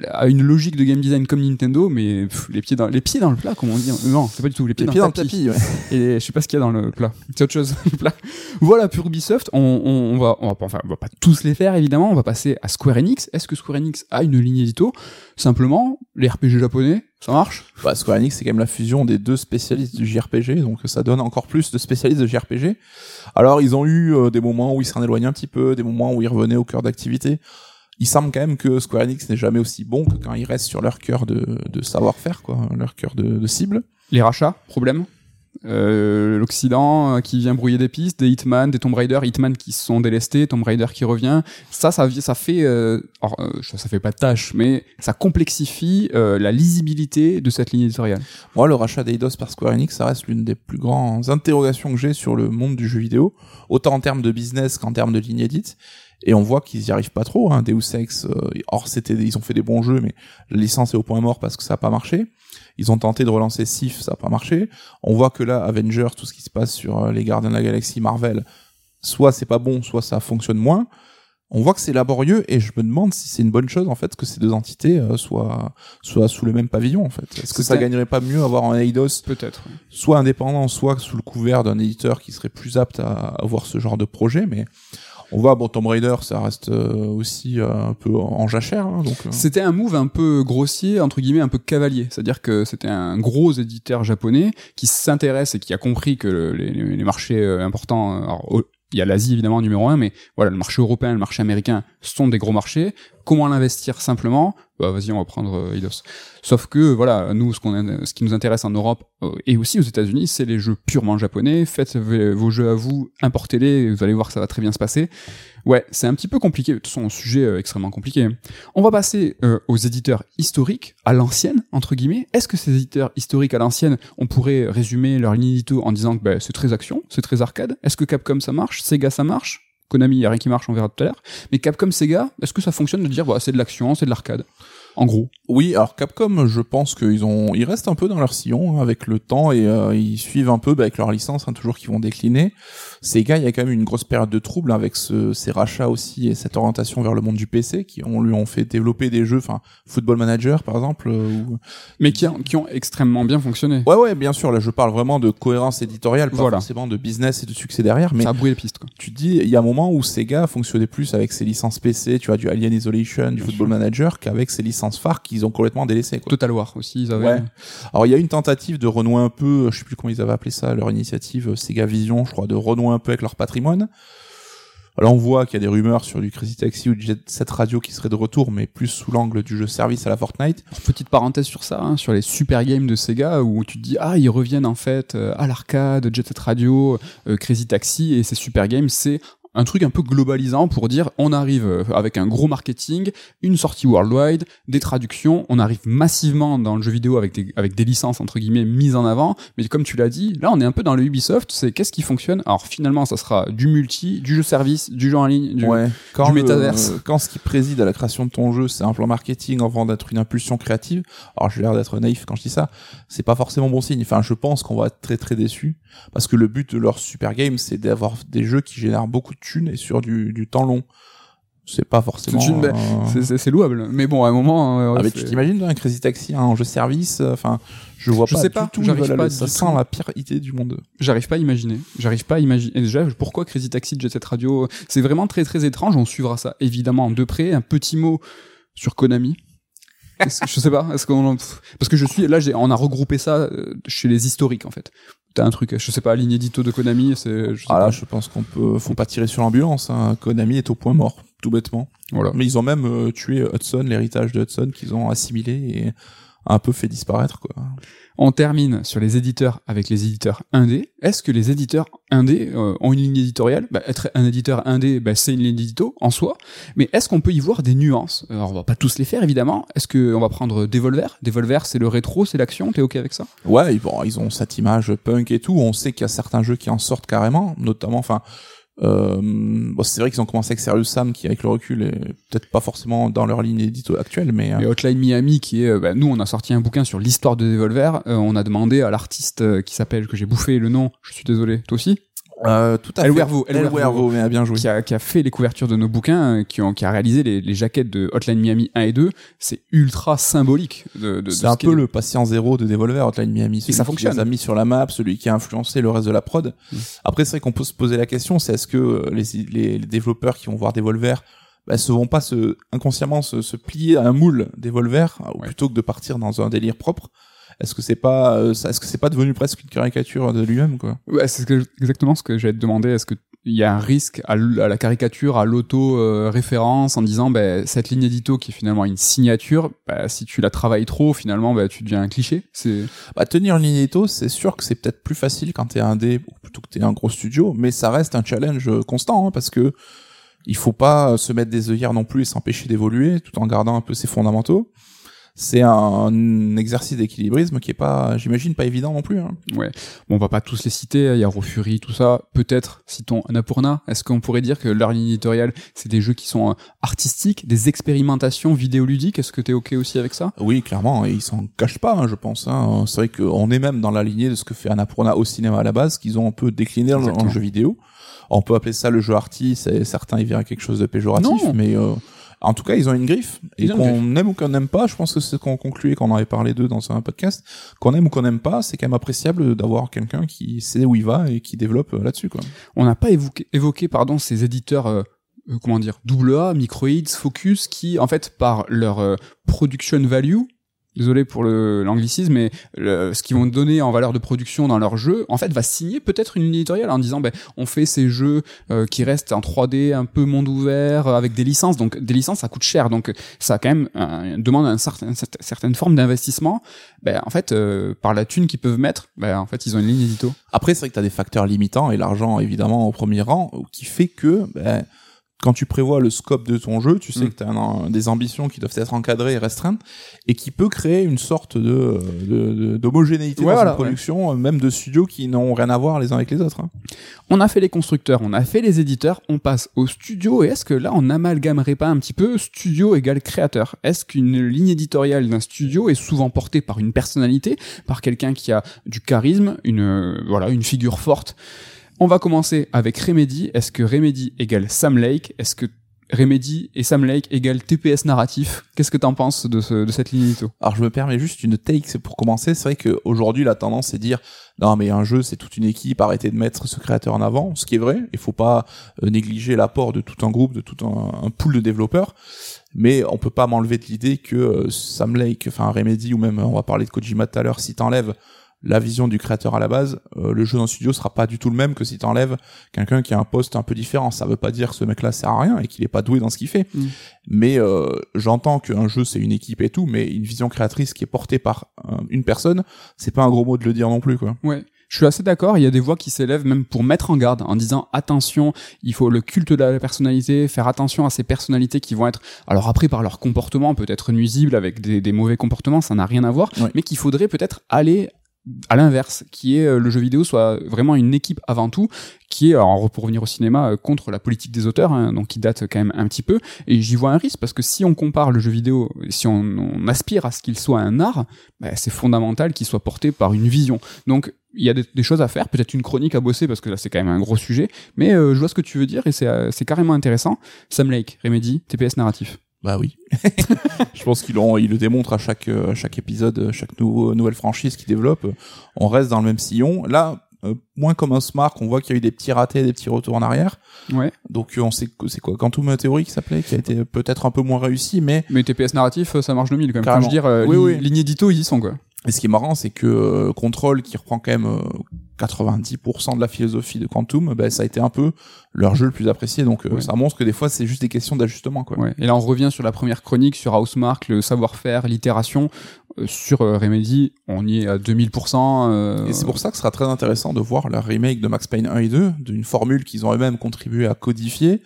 a une logique de game design comme Nintendo, mais les pieds dans les pieds dans le plat, comme on dit. Non, c'est pas du tout les pieds, dans, le tapis. Ouais. Et je sais pas ce qu'il y a dans le plat. C'est autre chose. [LAUGHS] le plat. Voilà pour Ubisoft. On, on, on, va, on va pas, enfin, on va pas tous les faire évidemment. On va passer à Square Enix. Est-ce que Square Enix a une ligne édito? Simplement, les RPG japonais, ça marche? Bah, Square Enix, c'est quand même la fusion des deux spécialistes du JRPG, donc ça donne encore plus de spécialistes de JRPG. Alors, ils ont eu euh, des moments où ils s'en éloignaient un petit peu, des moments où ils revenaient au cœur d'activité. Il semble quand même que Square Enix n'est jamais aussi bon que quand ils restent sur leur cœur de, de savoir-faire, quoi, leur cœur de, de cible. Les rachats, problème euh, l'Occident euh, qui vient brouiller des pistes, des Hitman, des Tomb Raider, Hitman qui se sont délestés, Tomb Raider qui revient. Ça, ça, ça fait, euh, ça, fait pas de tâche, mais ça complexifie la lisibilité de cette ligne éditoriale. Moi, le rachat d'Eidos par Square Enix, ça reste l'une des plus grandes interrogations que j'ai sur le monde du jeu vidéo, autant en termes de business qu'en termes de ligne édite. Et on voit qu'ils y arrivent pas trop. Hein. Deus Ex, or c'était, ils ont fait des bons jeux, mais la licence est au point mort parce que ça a pas marché. Ils ont tenté de relancer Sif, ça n'a pas marché. On voit que là, Avengers, tout ce qui se passe sur euh, les Gardiens de la Galaxie, Marvel, soit c'est pas bon, soit ça fonctionne moins. On voit que c'est laborieux et je me demande si c'est une bonne chose en fait que ces deux entités euh, soient soient sous le même pavillon en fait. Est-ce que ça gagnerait pas mieux avoir un Eidos peut-être soit indépendant, soit sous le couvert d'un éditeur qui serait plus apte à avoir ce genre de projet mais on voit bon Tomb Raider ça reste euh, aussi euh, un peu en jachère hein, euh. c'était un move un peu grossier entre guillemets un peu cavalier c'est-à-dire que c'était un gros éditeur japonais qui s'intéresse et qui a compris que les, marchés importants il y a l'Asie évidemment numéro un, mais voilà, le marché européen, le marché américain sont des gros marchés. Comment l'investir simplement? Bah vas-y, on va prendre Eidos. Sauf que voilà, nous, ce, qu'on, ce qui nous intéresse en Europe et aussi aux États-Unis, c'est les jeux purement japonais. Faites vos jeux à vous, importez-les, vous allez voir que ça va très bien se passer. Ouais, c'est un petit peu compliqué. De un sujet euh, extrêmement compliqué. On va passer euh, aux éditeurs historiques, à l'ancienne, entre guillemets. Est-ce que ces éditeurs historiques à l'ancienne, on pourrait résumer leur ligne en disant que bah, c'est très action, c'est très arcade? Est-ce que Capcom ça marche? Sega ça marche? Konami, il a rien qui marche, on verra tout à l'heure. Mais Capcom, Sega, est-ce que ça fonctionne de dire bah, c'est de l'action, c'est de l'arcade? En gros. Oui, alors Capcom, je pense qu'ils ont, ils restent un peu dans leur sillon hein, avec le temps et euh, ils suivent un peu bah, avec leur licence, hein, toujours qu'ils vont décliner. Sega, il y a quand même une grosse période de trouble avec ce, ces rachats aussi et cette orientation vers le monde du PC qui ont lui ont fait développer des jeux, enfin Football Manager par exemple, euh, mais qui, qui ont extrêmement bien fonctionné. Ouais, ouais, bien sûr. Là, je parle vraiment de cohérence éditoriale, pas forcément de business et de succès derrière. Mais ça a brûlé les pistes. Quoi. Tu dis, il y a un moment où Sega fonctionnait plus avec ses licences PC, tu vois, du Alien Isolation, du Football Manager, qu'avec ses licences phares qu'ils ont complètement délaissées. Quoi. Total War aussi, ils avaient. Ouais. Alors il y a une tentative de renouer un peu, je sais plus comment ils avaient appelé ça, leur initiative Sega Vision, je crois, de renouer un peu avec leur patrimoine. Alors on voit qu'il y a des rumeurs sur du Crazy Taxi ou du Jet Set Radio qui serait de retour, mais plus sous l'angle du jeu service à la Fortnite. Petite parenthèse sur ça, hein, sur les super games de Sega, où tu te dis ah ils reviennent en fait euh, à l'arcade, Jet Set Radio, euh, Crazy Taxi et ces super games, c'est un truc un peu globalisant pour dire on arrive euh, avec un gros marketing, une sortie worldwide, des traductions, on arrive massivement dans le jeu vidéo avec des, avec des licences entre guillemets mises en avant, mais comme tu l'as dit, là on est un peu dans le Ubisoft, c'est qu'est-ce qui fonctionne? Alors finalement ça sera du multi, du jeu service, du jeu en ligne, du, ouais. quand du quand ce qui préside à la création de ton jeu c'est un plan marketing avant d'être une impulsion créative, alors j'ai l'air d'être naïf quand je dis ça, c'est pas forcément bon signe, enfin je pense qu'on va être très très déçu parce que le but de leur super game c'est d'avoir des jeux qui génèrent beaucoup de thunes et sur du, du temps long. C'est pas forcément c'est louable. Mais bon à un moment euh, ah, mais tu t'imagines un Crazy Taxi un jeu service euh, enfin je vois je pas sais pas tout j'arrive pas ça sent la pire idée du monde. J'arrive pas à imaginer. J'arrive pas à imaginer. Déjà pourquoi Crazy Taxi Jet Set Radio? C'est vraiment très très étrange. On suivra ça évidemment de près. Un petit mot sur Konami. Je sais pas est-ce qu'on parce que je suis là on a regroupé ça euh, chez les historiques en fait T'as un truc, je sais pas, l'inédito de Konami, c'est. Ah là, je pense qu'on peut, faut pas tirer sur l'ambulance. Hein. Konami est au point mort, tout bêtement. Voilà. Mais ils ont même euh, tué Hudson, l'héritage de Hudson qu'ils ont assimilé et un peu fait disparaître quoi. On termine sur les éditeurs avec les éditeurs indés. Est-ce que les éditeurs indés euh, ont une ligne éditoriale? Bah, Être un éditeur indé, bah, c'est une ligne édito en soi. Mais est-ce qu'on peut y voir des nuances? Alors, on va pas tous les faire, évidemment. Est-ce qu'on va prendre Devolver? Devolver, c'est le rétro, c'est l'action. T'es OK avec ça? Ouais, bon, ils ont cette image punk et tout. On sait qu'il y a certains jeux qui en sortent carrément, notamment, enfin, euh, bon, c'est vrai qu'ils ont commencé avec Serious Sam, qui avec le recul est peut-être pas forcément dans leur ligne édito actuelle, mais. Et Hotline Miami, qui est, bah, nous, on a sorti un bouquin sur l'histoire de Devolver. Euh, on a demandé à l'artiste euh, qui s'appelle, que j'ai bouffé le nom, je suis désolé, toi aussi euh, tout à El fait. Wervo, El El Wervo, Wervo, mais a bien joué. qui a, qui a fait les couvertures de nos bouquins, euh, qui, ont, qui a réalisé les, les jaquettes de Hotline Miami 1 et 2. C'est ultra symbolique de, de, de C'est ce un peu le patient zéro de Devolver, Hotline Miami. Celui ça qui fonctionne. les a mis sur la map, celui qui a influencé le reste de la prod. Mm. Après, c'est vrai qu'on peut se poser la question, c'est est-ce que euh, les, les, les développeurs qui vont voir Devolver bah, se vont pas se, inconsciemment se, se plier à un moule Devolver, euh, Ouais. plutôt que de partir dans un délire propre? Est-ce que c'est pas, euh, est-ce que c'est pas devenu presque une caricature de lui-même, quoi? Ouais, c'est exactement ce que j'allais te demander. Est-ce que il y a un risque à, la caricature, à l'auto-référence, en disant ben, cette ligne édito qui est finalement une signature, ben, si tu la travailles trop, finalement, ben, tu deviens un cliché? C'est Bah, tenir une ligne édito, c'est sûr que c'est peut-être plus facile quand t'es un dé plutôt que t'es un gros studio, mais ça reste un challenge euh, constant, hein, parce que il faut pas se mettre des œillères non plus et s'empêcher d'évoluer, tout en gardant un peu ses fondamentaux. C'est un exercice d'équilibrisme qui est pas, j'imagine, pas évident non plus. Hein. ouais. Bon, on va pas tous les citer. Il y a Rofuri, tout ça. Peut-être, citons Annapurna. Est-ce qu'on pourrait dire que leur ligne éditoriale, c'est des jeux qui sont euh, artistiques, des expérimentations vidéoludiques? Est-ce que t'es ok aussi avec ça? Oui, clairement, et ils s'en cachent pas, hein, je pense. Hein. C'est vrai qu'on est même dans la lignée de ce que fait Annapurna au cinéma à la base, qu'ils ont un peu décliné Exactement. le jeu vidéo. On peut appeler ça le jeu artiste, certains y verraient quelque chose de péjoratif, Non. mais euh, en tout cas, ils ont une griffe. Et qu'on aime ou qu'on n'aime pas, je pense que c'est ce qu'on concluait quand on avait parlé d'eux dans un podcast, qu'on aime ou qu'on n'aime pas, c'est quand même appréciable d'avoir quelqu'un qui sait où il va et qui développe euh, là-dessus. quoi. On n'a pas évoqué, évoqué pardon, ces éditeurs, euh, euh, comment dire, double A, Microids, Focus, qui, en fait, par leur euh, production value, désolé pour l'anglicisme, mais le- ce qu'ils vont donner en valeur de production dans leur jeu, en fait, va signer peut-être une éditoriale en disant, ben, on fait ces jeux euh, qui restent en 3D, un peu monde ouvert, euh, avec des licences. Donc, des licences, ça coûte cher. Donc, ça quand même un- demande un certain, certain- certaine forme d'investissement. Ben, en fait, euh, par la thune qu'ils peuvent mettre, ben, en fait, ils ont une ligne édito. Après, c'est vrai que tu as des facteurs limitants, et l'argent, évidemment, au premier rang, qui fait que, ben, quand tu prévois le scope de ton jeu, tu sais Mm. que tu as des ambitions qui doivent être encadrées et restreintes, et qui peut créer une sorte de de- de- d'homogénéité Ouais, dans voilà, une production, euh, même de studios qui n'ont rien à voir les uns avec les autres. hein. On a fait les constructeurs, on a fait les éditeurs, on passe au studio, et est-ce que là on amalgamerait pas un petit peu studio égale créateur? Est-ce qu'une ligne éditoriale d'un studio est souvent portée par une personnalité, par quelqu'un qui a du charisme, une euh, voilà, une figure forte? On va commencer avec Remedy. Est-ce que Remedy égale Sam Lake? Est-ce que Remedy et Sam Lake égale TPS narratif? Qu'est-ce que t'en penses de, ce, de cette ligne édito Alors je me permets juste une take, pour commencer. C'est vrai qu'aujourd'hui la tendance c'est de dire non mais un jeu c'est toute une équipe, arrêtez de mettre ce créateur en avant, ce qui est vrai. Il faut pas euh, négliger l'apport de tout un groupe, de tout un, un pool de développeurs. Mais on peut pas m'enlever de l'idée que euh, Sam Lake, enfin Remedy ou même on va parler de Kojima tout à l'heure, si t'enlèves la vision du créateur à la base, euh, le jeu dans le studio sera pas du tout le même que si t'enlèves quelqu'un qui a un poste un peu différent. Ça veut pas dire que ce mec-là sert à rien et qu'il est pas doué dans ce qu'il fait. Mm. Mais euh, j'entends qu'un jeu c'est une équipe et tout, mais une vision créatrice qui est portée par euh, une personne, c'est pas un gros mot de le dire non plus quoi. Ouais. Je suis assez d'accord, il y a des voix qui s'élèvent même pour mettre en garde en disant attention, il faut le culte de la personnalité, faire attention à ces personnalités qui vont être, alors après par leur comportement peut être nuisibles avec des, des mauvais comportements, ça n'a rien à voir, Ouais. mais qu'il faudrait peut-être aller à l'inverse, qui est euh, le jeu vidéo soit vraiment une équipe avant tout, qui est, alors pour revenir au cinéma, euh, contre la politique des auteurs, hein, donc qui date quand même un petit peu, et j'y vois un risque parce que si on compare le jeu vidéo, si on, on aspire à ce qu'il soit un art, bah, c'est fondamental qu'il soit porté par une vision. Donc il y a des, des choses à faire, peut-être une chronique à bosser parce que là c'est quand même un gros sujet, mais euh, je vois ce que tu veux dire et c'est euh, carrément intéressant. Sam Lake, Remedy, TPS narratif. Bah oui. [LAUGHS] je pense qu'ils ils le démontrent à chaque euh, à chaque épisode, à chaque nouveau nouvelle franchise qu'ils développent. On reste dans le même sillon. Là, euh, moins comme un smart, on voit qu'il y a eu des petits ratés, des petits retours en arrière. Ouais. Donc euh, on sait que c'est quoi? Quantum Theory qui s'appelait, qui a été peut-être un peu moins réussi, mais Mais TPS narratif, euh, ça marche 2000 quand même. Carrément. Je veux dire, euh, Oui, li- oui. ligne édito, ils y sont quoi. Et ce qui est marrant, c'est que euh, Control, qui reprend quand même euh, 90% de la philosophie de Quantum, ben, ça a été un peu leur jeu le plus apprécié. Donc euh, ça montre que des fois, c'est juste des questions d'ajustement. quoi. Ouais. Et là, on revient sur la première chronique, sur Housemark, le savoir-faire, l'itération. Euh, sur euh, Remedy, on y est à 2000%. euh, Et c'est pour ça que ce sera très intéressant de voir la remake de Max Payne 1 et 2, d'une formule qu'ils ont eux-mêmes contribué à codifier,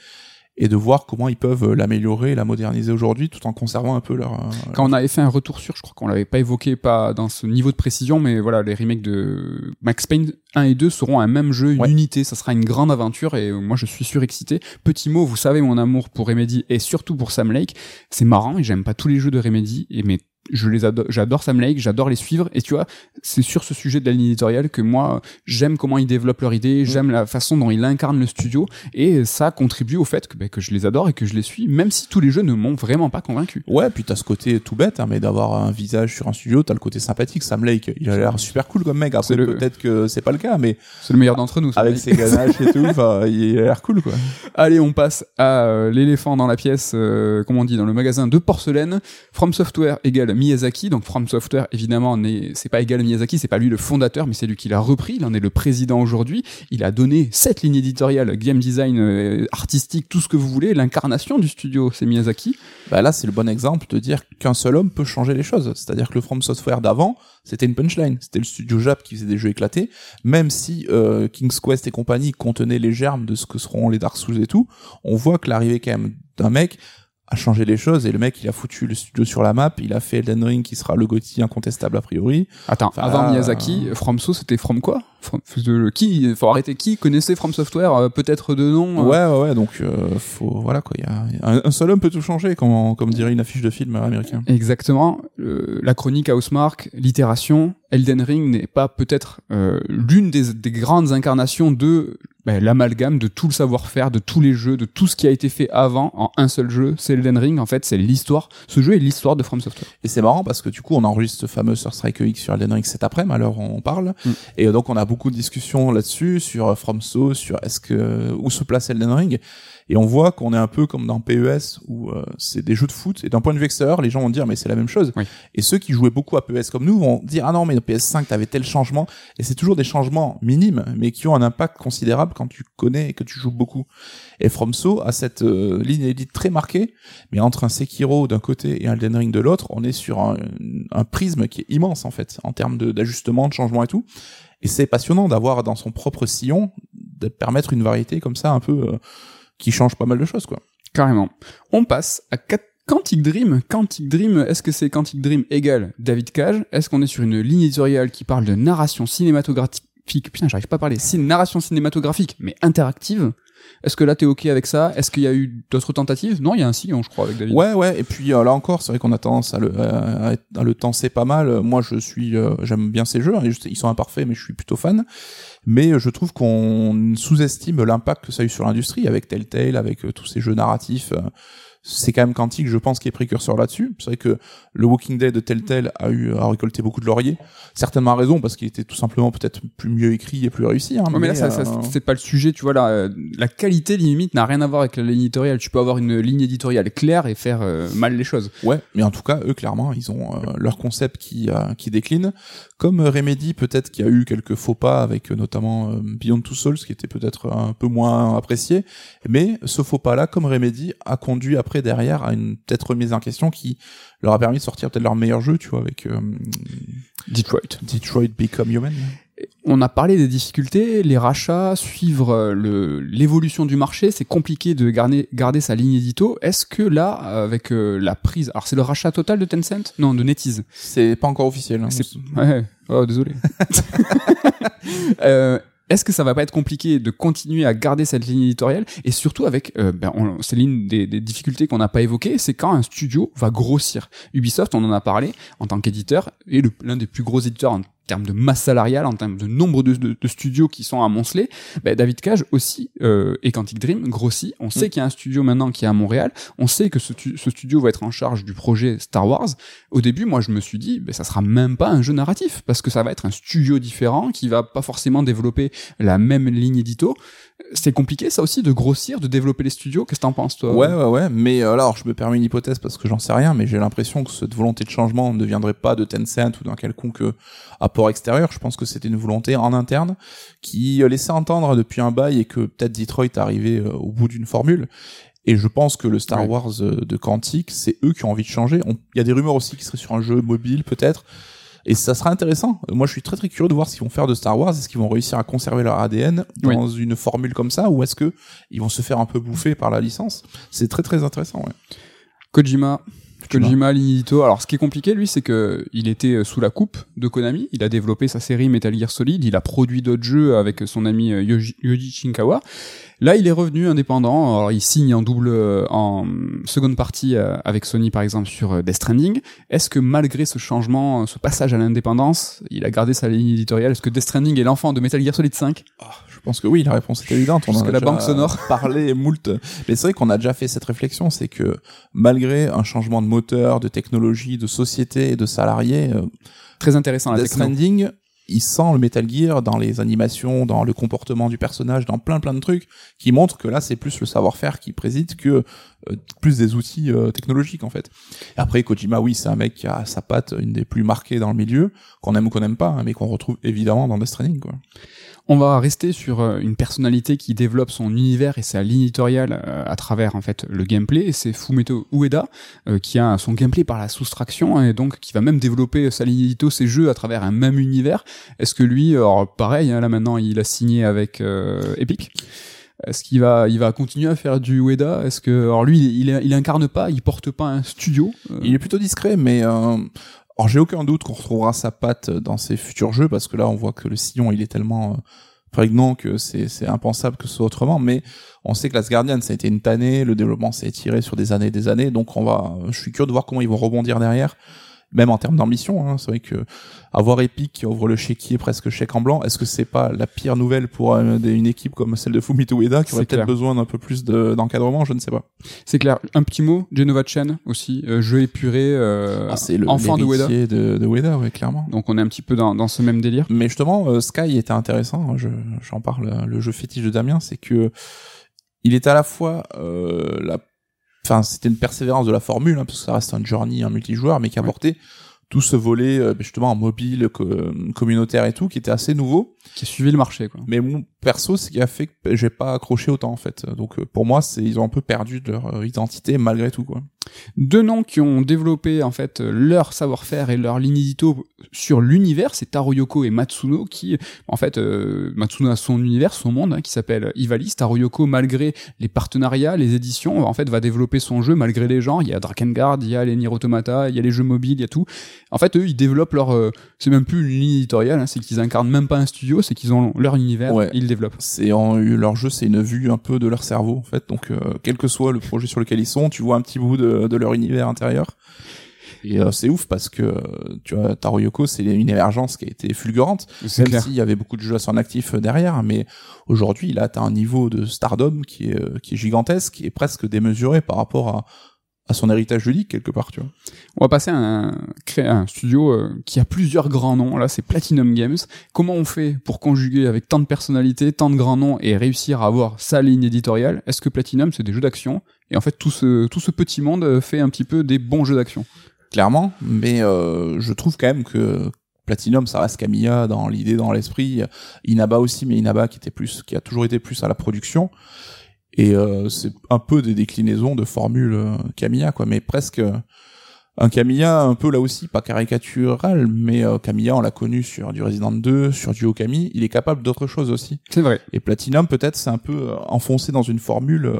et de voir comment ils peuvent euh, l'améliorer, la moderniser aujourd'hui, tout en conservant un peu leur... euh, Quand on avait fait un retour sur, je crois qu'on l'avait pas évoqué, pas dans ce niveau de précision, mais voilà, les remakes de Max Payne 1 et 2 seront un même jeu, une Ouais. unité, ça sera une grande aventure et euh, moi je suis surexcité. Petit mot, vous savez mon amour pour Remedy et surtout pour Sam Lake. C'est marrant et j'aime pas tous les jeux de Remedy et mais je les adore, j'adore Sam Lake, j'adore les suivre et tu vois, c'est sur ce sujet de la ligne éditoriale que moi j'aime comment ils développent leur idée, j'aime la façon dont ils incarnent le studio et ça contribue au fait que, ben, que je les adore et que je les suis, même si tous les jeux ne m'ont vraiment pas convaincu. Ouais, puis t'as ce côté tout bête, hein, mais d'avoir un visage sur un studio, t'as le côté sympathique. Sam Lake, il a l'air super cool comme mec. Après, le- peut-être que c'est pas le cas, mais C'est le meilleur d'entre nous. Sam avec Lake. ses ganaches et tout, [LAUGHS] enfin, il a l'air cool, quoi. Allez, on passe à euh, l'éléphant dans la pièce, euh, comme on dit, dans le magasin de porcelaine. From Software égale Miyazaki. Donc From Software, évidemment, c'est pas égal à Miyazaki, c'est pas lui le fondateur, mais c'est lui qui l'a repris. Il en est le président aujourd'hui. Il a donné cette ligne éditoriale, game design, euh, artistique, tout ce que vous voulez. L'incarnation du studio, c'est Miyazaki. Bah là, c'est le bon exemple de dire qu'un seul homme peut changer les choses. C'est-à-dire que le From Software d'avant, c'était une punchline. C'était le studio Jap qui faisait des jeux éclatés. Même si euh, King's Quest et compagnie contenaient les germes de ce que seront les Dark Souls et tout, on voit que l'arrivée quand même d'un mec a changé les choses et le mec il a foutu le studio sur la map, il a fait Elden Ring qui sera le GOTY incontestable a priori. Attends, Enfin, avant Miyazaki, From So, c'était From quoi? Qui Faut arrêter. Qui connaissait From Software euh, Peut-être de nom. euh, Ouais ouais ouais donc euh, faut voilà quoi, il y a un, un seul homme peut tout changer comme comme dirait une affiche de film américain. Exactement. Euh, la chronique Housemark, l'itération, Elden Ring n'est pas peut-être euh, l'une des, des grandes incarnations de ben, l'amalgame de tout le savoir-faire, de tous les jeux, de tout ce qui a été fait avant en un seul jeu. C'est Elden Ring, en fait, c'est l'histoire. Ce jeu est l'histoire de From Software. Et c'est marrant parce que du coup, on enregistre ce fameux Sur Strike X sur Elden Ring cet après-midi, alors on parle. Mm. Et donc, on a beaucoup de discussions là-dessus, sur euh, From So, sur est-ce que, où se place Elden Ring. Et on voit qu'on est un peu comme dans PES, où euh, c'est des jeux de foot. Et d'un point de vue extérieur, les gens vont dire, mais c'est la même chose. Oui. Et ceux qui jouaient beaucoup à PES comme nous vont dire, ah non, mais dans PS5, t'avais tel changement. Et c'est toujours des changements minimes, mais qui ont un impact considérable quand tu connais et que tu joues beaucoup. Et From So a cette euh, ligne édite très marquée, mais entre un Sekiro d'un côté et un Elden Ring de l'autre, on est sur un, un prisme qui est immense en fait, en termes de- d'ajustement, de changement et tout. Et c'est passionnant d'avoir dans son propre sillon, de permettre une variété comme ça un peu euh, qui change pas mal de choses quoi. Carrément. On passe à Quantic Dream. Quantic Dream, est-ce que c'est Quantic Dream égal David Cage? Est-ce qu'on est sur une ligne éditoriale qui parle de narration cinématographique? Putain, j'arrive pas à parler. Cin- narration cinématographique, mais interactive. Est-ce que là t'es ok avec ça? Est-ce qu'il y a eu d'autres tentatives? Non, il y a un sillon, je crois, avec David. Ouais ouais et puis euh, là encore c'est vrai qu'on a tendance à le à, à le tenser pas mal. Moi je suis euh, j'aime bien ces jeux, hein, ils sont imparfaits mais je suis plutôt fan. Mais euh, je trouve qu'on sous-estime l'impact que ça a eu sur l'industrie avec Telltale, avec tous ces jeux narratifs. C'est quand même Quantic, je pense, qui est précurseur là-dessus. C'est vrai que le Walking Dead de Telltale a eu a récolté beaucoup de lauriers. Certainement à raison parce qu'il était tout simplement peut-être plus mieux écrit et plus réussi. Hein, Ouais, mais là, ça, ça, euh, c'est pas le sujet, tu vois, là, euh, la qualité limite n'a rien à voir avec la ligne éditoriale. Tu peux avoir une ligne éditoriale claire et faire euh, mal les choses. Ouais, mais en tout cas, eux, clairement, ils ont euh, leur concept qui, euh, qui décline. Comme euh, Remedy, peut-être qu'il y a eu quelques faux pas avec notamment euh, Beyond Two Souls, qui était peut-être un peu moins apprécié. Mais ce faux pas-là, comme Remedy, a conduit après derrière à une peut-être remise en question qui leur a permis de sortir peut-être leur meilleur jeu, tu vois, avec euh, Detroit. Detroit Become Human. On a parlé des difficultés, les rachats, suivre euh, l'évolution du marché, c'est compliqué de garder garder sa ligne édito. Est-ce que là, avec euh, la prise, alors c'est le rachat total de Tencent? Non, de NetEase. C'est pas encore officiel. hein. Ouais, oh désolé. [LAUGHS] Euh, est-ce que ça va pas être compliqué de continuer à garder cette ligne éditoriale? Et surtout avec euh, ben, on- c'est l'une des, des difficultés qu'on n'a pas évoquées, c'est quand un studio va grossir. Ubisoft, on en a parlé en tant qu'éditeur et l'un des plus gros éditeurs en termes de masse salariale, en termes de nombre de, de- de studios qui sont amoncelés. Ben, David Cage aussi euh, et Quantic Dream grossit. On sait qu'il y a un studio maintenant qui est à Montréal. On sait que ce, tu- ce studio va être en charge du projet Star Wars. Au début, moi, je me suis dit, ben, ça sera même pas un jeu narratif parce que ça va être un studio différent qui va pas forcément développer la même ligne édito. C'est compliqué, ça aussi, de grossir, de développer les studios. Qu'est-ce que t'en penses, toi? Ouais, ouais, ouais. Mais euh, alors, je me permets une hypothèse parce que j'en sais rien, mais j'ai l'impression que cette volonté de changement ne viendrait pas de Tencent ou d'un quelconque euh, apport extérieur. Je pense que c'était une volonté en interne qui euh, laissait entendre depuis un bail et que peut-être Detroit arrivait au bout d'une formule. Et je pense que le Star Ouais. Wars de Quantic, c'est eux qui ont envie de changer. Il y a des rumeurs aussi qui seraient sur un jeu mobile peut-être. Et ça sera intéressant. Moi, je suis très très curieux de voir ce qu'ils vont faire de Star Wars. Est-ce qu'ils vont réussir à conserver leur ADN dans une formule comme ça, ou est-ce que ils vont se faire un peu bouffer par la licence? C'est très très intéressant. Ouais. Kojima. Kojima. L'inito. Alors, ce qui est compliqué, lui, c'est que il était euh, sous la coupe de Konami. Il a développé sa série Metal Gear Solid. Il a produit d'autres jeux avec son ami euh, Yoji, Yoji Shinkawa. Là, il est revenu indépendant. Alors, il signe en double, euh, en seconde partie euh, avec Sony, par exemple, sur euh, Death Stranding. Est-ce que malgré ce changement, ce passage à l'indépendance, il a gardé sa ligne éditoriale? Est-ce que Death Stranding est l'enfant de Metal Gear Solid 5 Je pense que oui, la réponse est évidente. On en a la déjà banque sonore. [LAUGHS] parlé moult. Mais c'est vrai qu'on a déjà fait cette réflexion, c'est que malgré un changement de moteur, de technologie, de société et de salariés, Très intéressant la Death. Stranding, il sent le Metal Gear dans les animations, dans le comportement du personnage, dans plein plein de trucs qui montrent que là c'est plus le savoir-faire qui préside que euh, plus des outils euh, technologiques en fait. Après Kojima, oui, c'est un mec qui a sa patte une des plus marquées dans le milieu, qu'on aime ou qu'on n'aime pas, hein, mais qu'on retrouve évidemment dans Death Stranding quoi. On va rester sur euh, une personnalité qui développe son univers et sa ligne éditoriale euh, à travers en fait le gameplay. C'est Fumeto Ueda euh, qui a son gameplay par la soustraction et donc qui va même développer sa ligne édito, ses jeux à travers un même univers. Est-ce que lui, alors pareil, hein, là maintenant il a signé avec Epic. Est-ce qu'il va, il va continuer à faire du Ueda? Est-ce que, alors lui, il, incarne pas, il porte pas un studio. Il est plutôt discret, mais euh, alors j'ai aucun doute qu'on retrouvera sa patte dans ses futurs jeux parce que là on voit que le sillon il est tellement euh, prégnant que c'est c'est impensable que ce soit autrement. Mais on sait que Last Guardian ça a été une tannée, le développement s'est étiré sur des années et des années, donc on va, je suis curieux de voir comment ils vont rebondir derrière. Même en termes d'ambition, hein. c'est vrai que avoir Epic qui ouvre le chéquier presque chèque en blanc, est-ce que c'est pas la pire nouvelle pour euh, une équipe comme celle de Fumito Ueda qui aurait peut-être besoin d'un peu plus de- d'encadrement, je ne sais pas. C'est clair. Un petit mot, Genova Chen aussi, euh, jeu épuré, euh, Ah, c'est le enfant de Ueda. de, de Ueda, ouais, clairement. Donc on est un petit peu dans, dans ce même délire. Mais justement, euh, Sky était intéressant. Je, j'en parle. euh, Le jeu fétiche de Damien, c'est que il est à la fois euh, la, enfin, c'était une persévérance de la formule, hein, parce que ça reste un journey, un multijoueur, mais qui Ouais. apportait tout ce volet euh, justement en mobile, co- communautaire et tout, qui était assez nouveau. Qui a suivi le marché, quoi. Mais mon perso, ce qui a fait que j'ai pas accroché autant en fait. Donc euh, pour moi, c'est ils ont un peu perdu de leur euh, identité malgré tout quoi. Deux noms qui ont développé en fait leur savoir-faire et leur ligne édito sur l'univers, c'est Taro Yoko et Matsuno qui, en fait, euh, Matsuno a son univers, son monde hein, qui s'appelle Ivalice. Taro Yoko, malgré les partenariats, les éditions, en fait, va développer son jeu malgré les genres. Il y a Drakengard, il y a les Nier Automata, il y a les jeux mobiles, il y a tout. En fait, eux, ils développent leur, euh, c'est même plus une ligne éditoriale, hein, c'est qu'ils incarnent même pas un studio, c'est qu'ils ont leur univers, Ouais. ils le développent. c'est en leur jeu, c'est une vue un peu de leur cerveau en fait. Donc euh, quel que soit le projet sur lequel ils sont, tu vois un petit bout de, de leur univers intérieur. Et euh, c'est ouf parce que euh, tu vois Taro Yoko, c'est une émergence qui a été fulgurante, C'est même s'il y avait beaucoup de jeux à son actif euh, derrière. Mais aujourd'hui, il a atteint un niveau de stardom qui est euh, qui est gigantesque, est presque démesuré par rapport à à son héritage ludique quelque part, tu vois. On va passer à un, créer un studio euh, qui a plusieurs grands noms. Là, c'est Platinum Games. Comment on fait pour conjuguer avec tant de personnalités, tant de grands noms et réussir à avoir sa ligne éditoriale? Est-ce que Platinum, c'est des jeux d'action? Et en fait, tout ce, tout ce petit monde euh, fait un petit peu des bons jeux d'action. clairement, mais euh, je trouve quand même que Platinum, ça reste Camilla dans l'idée, dans l'esprit. Inaba aussi, mais Inaba qui était plus, qui a toujours été plus à la production. Et euh, c'est un peu des déclinaisons de formules euh, Camilla, quoi, mais presque euh, un Camilla un peu là aussi, pas caricatural, mais euh, Camilla, on l'a connu sur du Resident 2, sur du Okami, il est capable d'autre chose aussi. C'est vrai. Et Platinum, peut-être, c'est un peu enfoncé dans une formule.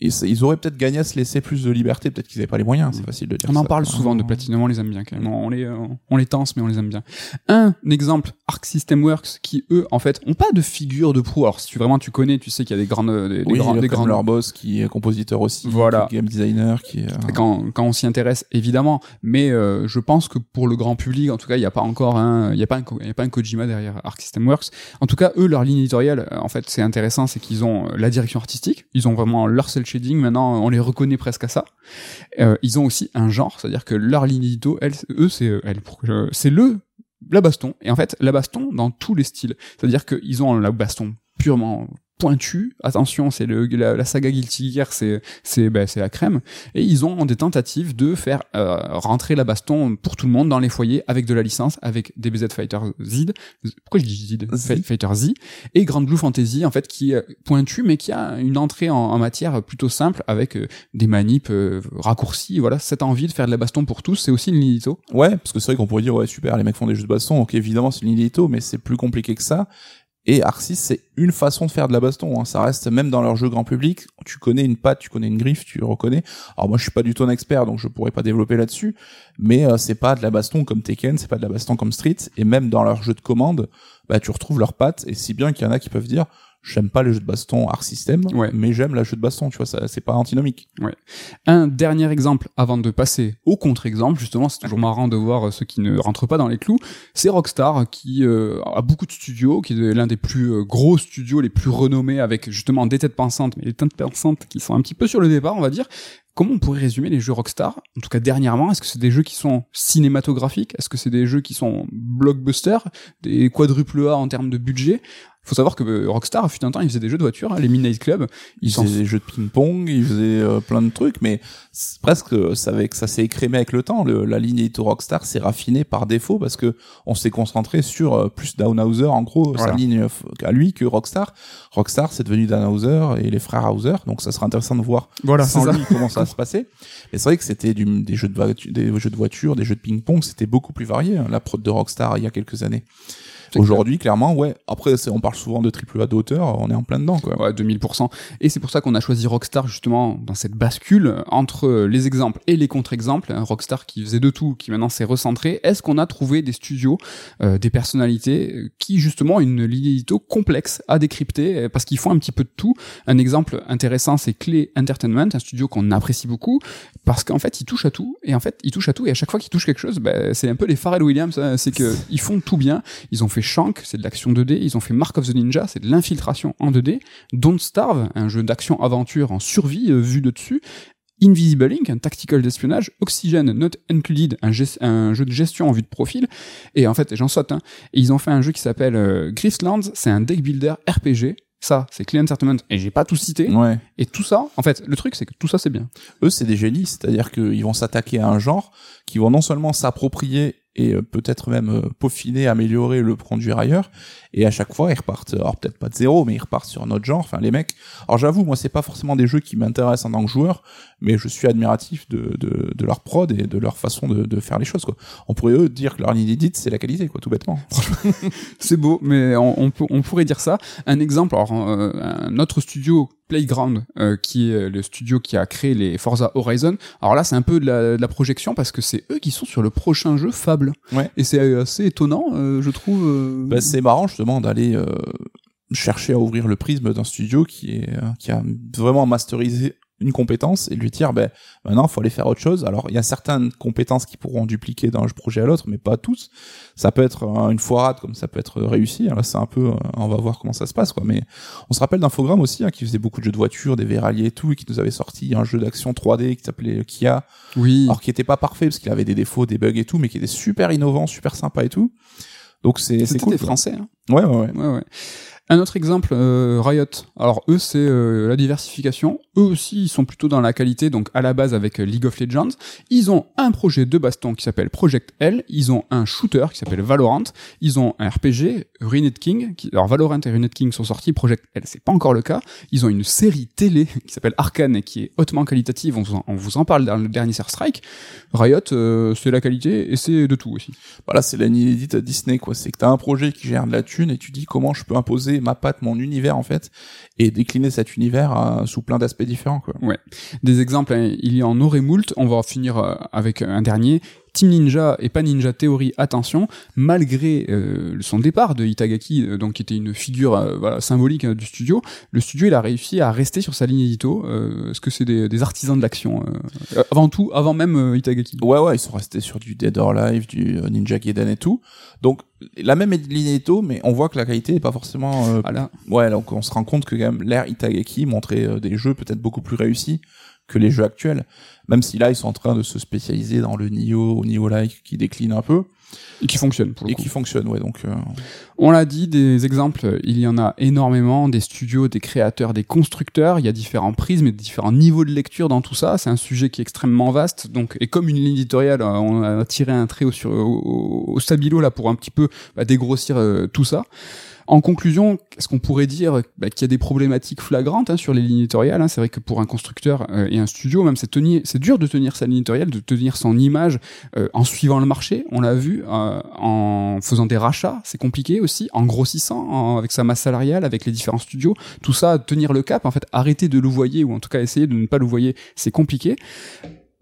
Et ils auraient peut-être gagné à se laisser plus de liberté, peut-être qu'ils n'avaient pas les moyens, c'est facile de dire On en ça. parle souvent de Platinum, on les aime bien quand même. On les, euh, on les tense, mais on les aime bien. Un exemple, Arc System Works, qui eux, en fait, ont pas de figure de proue. Alors, si tu vraiment tu connais, tu sais qu'il y a des grandes, des, des Oui, y a des grands leur boss qui est compositeur aussi, Voilà. qui est game designer, qui est... euh, quand, quand on s'y intéresse évidemment mais euh, je pense que pour le grand public en tout cas il n'y a pas encore un il y a pas un il y a pas un Kojima derrière Arc System Works en tout cas eux leur ligne éditoriale euh, en fait c'est intéressant c'est qu'ils ont la direction artistique ils ont vraiment leur cel shading maintenant on les reconnaît presque à ça. Euh, ils ont aussi un genre c'est à dire que leur ligne édito elle eux c'est euh, je- c'est le la baston. Et en fait la baston dans tous les styles. C'est à dire qu'ils ont la baston purement pointu. Attention, c'est le la, la saga Guilty Gear, c'est c'est ben, c'est la crème. Et ils ont des tentatives de faire euh, rentrer la baston pour tout le monde dans les foyers avec de la licence, avec DBZ Fighter Z. Pourquoi je dis Z, Z. Fighter Z et Grand Blue Fantasy en fait qui est pointu mais qui a une entrée en, en matière plutôt simple avec euh, des manips euh, raccourcis. Voilà, cette envie de faire de la baston pour tous, c'est aussi une Linito. Ouais, parce que c'est vrai qu'on pourrait dire ouais super, les mecs font des jeux de baston, ok évidemment c'est l'inédito, mais c'est plus compliqué que ça. Et Arc 6, c'est une façon de faire de la baston. Hein. Ça reste même dans leur jeu grand public. Tu connais une patte, tu connais une griffe, tu reconnais. Alors moi, je suis pas du tout un expert, donc je pourrais pas développer là-dessus. Mais euh, c'est pas de la baston comme Tekken, c'est pas de la baston comme Street. Et même dans leur jeu de commande, bah tu retrouves leurs pattes. Et si bien qu'il y en a qui peuvent dire, j'aime pas les jeux de baston Arc System, Ouais. mais j'aime la jeu de baston. Tu vois, ça c'est pas antinomique. Un dernier exemple avant de passer au contre-exemple, justement, c'est toujours marrant de voir euh, ceux qui ne rentrent pas dans les clous. C'est Rockstar qui euh, a beaucoup de studios, qui est l'un des plus euh, gros studios, les plus renommés, avec justement des têtes pensantes, mais les têtes pensantes qui sont un petit peu sur le départ, on va dire. Comment on pourrait résumer les jeux Rockstar En tout cas, dernièrement, est-ce que c'est des jeux qui sont cinématographiques? Est-ce que c'est des jeux qui sont blockbusters? Des quadruple A en termes de budget? Faut savoir que euh, Rockstar, fut un temps, ils faisaient des jeux de voiture, hein, les Midnight Club. Ils Ils faisaient des jeux de ping-pong, ils faisaient euh, plein de trucs, mais presque ça avec ça s'est écrémé avec le temps. Le, la ligne Ito Rockstar s'est raffinée par défaut parce que on s'est concentré sur euh, plus Downhauser en gros Voilà. sa ligne euh, à lui que Rockstar. Rockstar c'est devenu Downhauser et les frères Hauser, donc ça sera intéressant de voir Voilà, sans ça. lui comment ça [LAUGHS] se passer. Mais c'est vrai que c'était des jeux de voiture, des jeux de voiture, des jeux de ping-pong, c'était beaucoup plus varié hein, la prod de Rockstar il y a quelques années. Aujourd'hui, clairement, ouais. Après, on parle souvent de triple A d'auteur, on est en plein dedans, quoi. Ouais, 2000%. Et c'est pour ça qu'on a choisi Rockstar justement dans cette bascule entre euh, les exemples et les contre-exemples. Rockstar qui faisait de tout, qui maintenant s'est recentré. Est-ce qu'on a trouvé des studios, euh, des personnalités euh, qui justement ont une ligne édito complexe à décrypter parce qu'ils font un petit peu de tout. Un exemple intéressant, c'est Clay Entertainment, un studio qu'on apprécie beaucoup parce qu'en fait, ils touchent à tout et en fait, ils touchent à tout et à chaque fois qu'ils touchent quelque chose, ben, c'est un peu les Pharrell Williams, hein, c'est que [LAUGHS] ils font tout bien. Ils ont fait Shank, c'est de l'action 2D. Ils ont fait Mark of the Ninja, c'est de l'infiltration en 2D. Don't Starve, un jeu d'action-aventure en survie euh, vu de dessus. Invisible Inc, un tactical d'espionnage, Oxygen Not Included, un, gest- un jeu de gestion en vue de profil, et en fait, j'en saute, hein, et ils ont fait un jeu qui s'appelle euh, Grifflands, c'est un deck builder RPG, ça, c'est Clean Entertainment, et j'ai pas tout cité, Ouais. et tout ça, en fait, le truc, c'est que tout ça, c'est bien. eux c'est des génies, c'est-à-dire qu'ils vont s'attaquer à un genre, qui vont non seulement s'approprier et euh, peut-être même euh, peaufiner, améliorer, le produire ailleurs, et à chaque fois ils repartent, alors peut-être pas de zéro, mais ils repartent sur un autre genre, enfin les mecs. Alors j'avoue, moi c'est pas forcément des jeux qui m'intéressent en tant que joueur, mais je suis admiratif de, de, de leur prod et de leur façon de, de faire les choses, quoi. On pourrait eux dire que leur ligne édite c'est la qualité, quoi, tout bêtement. [LAUGHS] C'est beau, mais on, on, peut- on pourrait dire ça. Un exemple, alors euh, un autre studio, Playground, euh, qui est le studio qui a créé les Forza Horizon. Alors là, c'est un peu de la, de la projection parce que c'est eux qui sont sur le prochain jeu Fable. Ouais. Et c'est euh, assez étonnant, euh, je trouve. euh, Bah, c'est marrant justement d'aller euh, chercher à ouvrir le prisme d'un studio qui est euh, qui a vraiment masterisé une compétence et lui dire ben maintenant faut aller faire autre chose alors il y a certaines compétences qui pourront dupliquer d'un projet à l'autre mais pas tous ça peut être euh, une foirade comme ça peut être réussi alors c'est un peu euh, on va voir comment ça se passe quoi mais on se rappelle d'Infogrames aussi hein, qui faisait beaucoup de jeux de voitures des véraliers et tout et qui nous avait sorti un jeu d'action 3D qui s'appelait Kia oui. alors qui était pas parfait parce qu'il avait des défauts des bugs et tout mais qui était super innovant super sympa et tout donc c'est c'est cool des. Français. Hein. ouais ouais ouais Ouais, ouais. Un autre exemple, euh, Riot. Alors eux, c'est euh, la diversification. Eux aussi, ils sont plutôt dans la qualité. Donc à la base avec euh, League of Legends, ils ont un projet de baston qui s'appelle Project L. Ils ont un shooter qui s'appelle Valorant. Ils ont un RPG, Ruined King. Qui... Alors Valorant et Ruined King sont sortis. Project L, c'est pas encore le cas. Ils ont une série télé [LAUGHS] qui s'appelle Arcane et qui est hautement qualitative. On vous en, parle dans le dernier Strike. Riot, euh, c'est la qualité et c'est de tout aussi. Voilà, c'est l'inédite Disney, quoi. C'est que t'as un projet qui gère de la thune et tu dis comment je peux imposer ma patte, mon univers, en fait, et décliner cet univers euh, sous plein d'aspects différents, quoi. Des exemples, hein, il y en aurait moult. On va finir euh, avec un dernier. Team Ninja et pas Ninja Theory, attention, malgré euh, son départ de Itagaki, euh, donc qui était une figure euh, voilà, symbolique du studio, le studio il a réussi à rester sur sa ligne édito. Est-ce que c'est des, des artisans de l'action Avant tout, avant même Itagaki? Ouais, ouais, ils sont restés sur du Dead or Alive, du Ninja Gaiden et tout. Donc, la même ligne édito, mais on voit que la qualité est pas forcément... euh, Voilà. Ouais, donc on se rend compte que quand même l'ère Itagaki montrait des jeux peut-être beaucoup plus réussis que les jeux actuels. Même si là, ils sont en train de se spécialiser dans le Nioh, au Nioh-like qui décline un peu. Et qui fonctionne pour le et coup. qui fonctionne, ouais. Donc, euh, On l'a dit, des exemples, il y en a énormément, des studios, des créateurs, des constructeurs, il y a différents prismes et différents niveaux de lecture dans tout ça, c'est un sujet qui est extrêmement vaste, donc, et comme une ligne éditoriale, euh, on a tiré un trait au, sur, au, au stabilo là pour un petit peu bah, dégrossir euh, tout ça. En conclusion, est-ce qu'on pourrait dire bah, qu'il y a des problématiques flagrantes hein, sur les lignes éditoriales hein C'est vrai que pour un constructeur euh, et un studio, même c'est c'est dur de tenir sa ligne de tenir son image euh, en suivant le marché. On l'a vu euh, en faisant des rachats, c'est compliqué aussi, en grossissant en- avec sa masse salariale, avec les différents studios. Tout ça, tenir le cap, en fait, arrêter de louvoyer ou en tout cas essayer de ne pas louvoyer, c'est compliqué.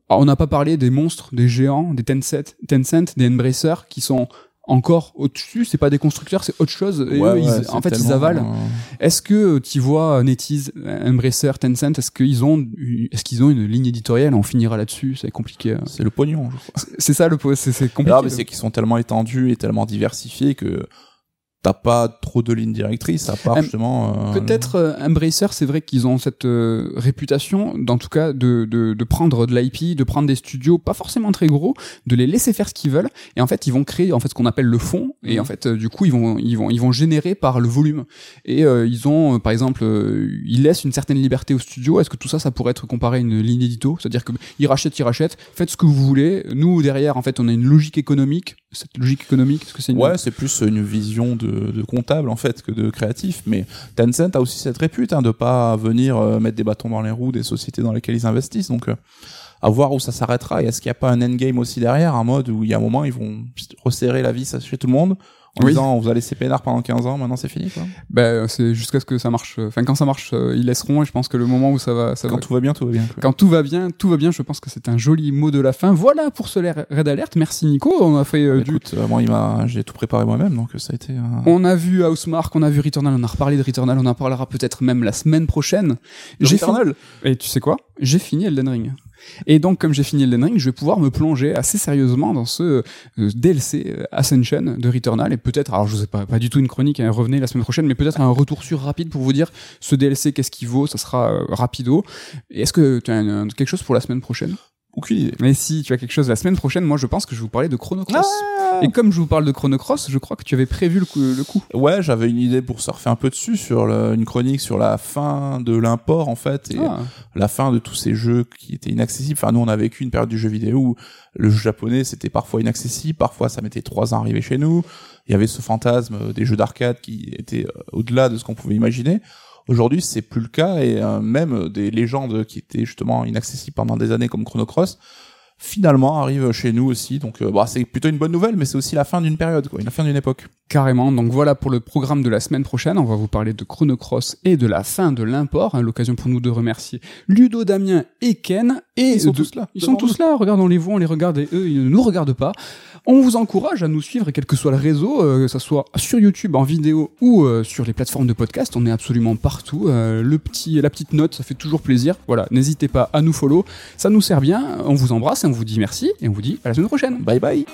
Alors, on n'a pas parlé des monstres, des géants, des Tencent, Tencent, des Embracer qui sont encore au-dessus, c'est pas des constructeurs, c'est autre chose. Et ouais, eux, ils- en fait, ils avalent. euh, Est-ce que tu vois NetEase, Embracer, Tencent, est-ce qu'ils ont, est-ce qu'ils ont une ligne éditoriale On finira là-dessus, c'est compliqué. hein. c'est le pognon, je crois. C'est ça le, c'est compliqué. C'est qu'ils sont tellement étendus et tellement diversifiés que t'as pas trop de lignes directrices, à part justement. euh, Peut-être euh, Embracer, c'est vrai qu'ils ont cette euh, réputation, en tout cas, de, de, de prendre de l'IP, de prendre des studios pas forcément très gros, de les laisser faire ce qu'ils veulent, et en fait, ils vont créer en fait ce qu'on appelle le fond, et Mhm. en fait, euh, du coup, ils vont ils vont ils vont générer par le volume. Et euh, ils ont, euh, par exemple, euh, ils laissent une certaine liberté aux studios. Est-ce que tout ça, ça pourrait être comparé à une ligne édito, c'est-à-dire que ils rachètent, ils rachètent, faites ce que vous voulez. Nous derrière, en fait, on a une logique économique. Cette logique économique, est-ce que c'est une Ouais, c'est plus une vision de, de comptable en fait que de créatif. Mais Tencent a aussi cette répute hein, de pas venir euh, mettre des bâtons dans les roues des sociétés dans lesquelles ils investissent. Donc euh, à voir où ça s'arrêtera. Et est-ce qu'il n'y a pas un endgame aussi derrière, un mode où il y a un moment ils vont resserrer la vis chez tout le monde en Oui. disant on vous a laissé peinard pendant 15 ans, maintenant c'est fini quoi. Ben, c'est jusqu'à ce que ça marche. Enfin, quand ça marche, euh, ils laisseront. Et je pense que le moment où ça va, ça Quand va. tout va bien, tout va bien. quoi. Quand tout va bien, tout va bien. Je pense que c'est un joli mot de la fin. Voilà pour ce Red Alert. Merci Nico. On a fait euh, du. Écoute, euh, moi il m'a, j'ai tout préparé moi-même, donc ça a été. euh, On a vu Housemark, on a vu Returnal, on a reparlé de Returnal, on en parlera peut-être même la semaine prochaine. J'ai Returnal. Et tu sais quoi? J'ai fini Elden Ring. Et donc, comme j'ai fini Elden Ring, je vais pouvoir me plonger assez sérieusement dans ce euh, DLC euh, Ascension de Returnal et peut-être, alors je sais pas, pas du tout une chronique, hein, revenez la semaine prochaine, mais peut-être un retour sur rapide pour vous dire ce DLC qu'est-ce qu'il vaut, ça sera euh, rapido. Est-ce que tu as quelque chose pour la semaine prochaine? Aucune idée. Mais si tu as quelque chose la semaine prochaine, moi je pense que je vais vous parler de Chrono Cross. Ah Et comme je vous parle de Chrono Cross, je crois que tu avais prévu le coup. Le coup. Ouais, j'avais une idée pour surfer un peu dessus sur le- une chronique sur la fin de l'import en fait et Ah. la fin de tous ces jeux qui étaient inaccessibles. Enfin, nous, on a vécu une période du jeu vidéo où le jeu japonais, c'était parfois inaccessible, parfois ça mettait trois ans à arriver chez nous. Il y avait ce fantasme des jeux d'arcade qui était euh, au-delà de ce qu'on pouvait imaginer. Aujourd'hui, c'est plus le cas et euh, même des légendes qui étaient justement inaccessibles pendant des années comme Chrono Cross finalement arrivent chez nous aussi. Donc, euh, bah, c'est plutôt une bonne nouvelle, mais c'est aussi la fin d'une période, quoi, la fin d'une époque. Carrément. Donc voilà pour le programme de la semaine prochaine. On va vous parler de Chrono Cross et de la fin de l'import. Hein, L'occasion pour nous de remercier Ludo, Damien et Ken. Et Ils sont de- tous là, Ils sont tous là. Regardons les voix, on les regarde et eux, ils ne nous regardent pas. On vous encourage à nous suivre, quel que soit le réseau, euh, que ça soit sur YouTube en vidéo ou euh, sur les plateformes de podcast. On est absolument partout. Euh, le petit, la petite note, ça fait toujours plaisir. Voilà, n'hésitez pas à nous follow. Ça nous sert bien. On vous embrasse et on vous dit merci et on vous dit à la semaine prochaine. Bye bye.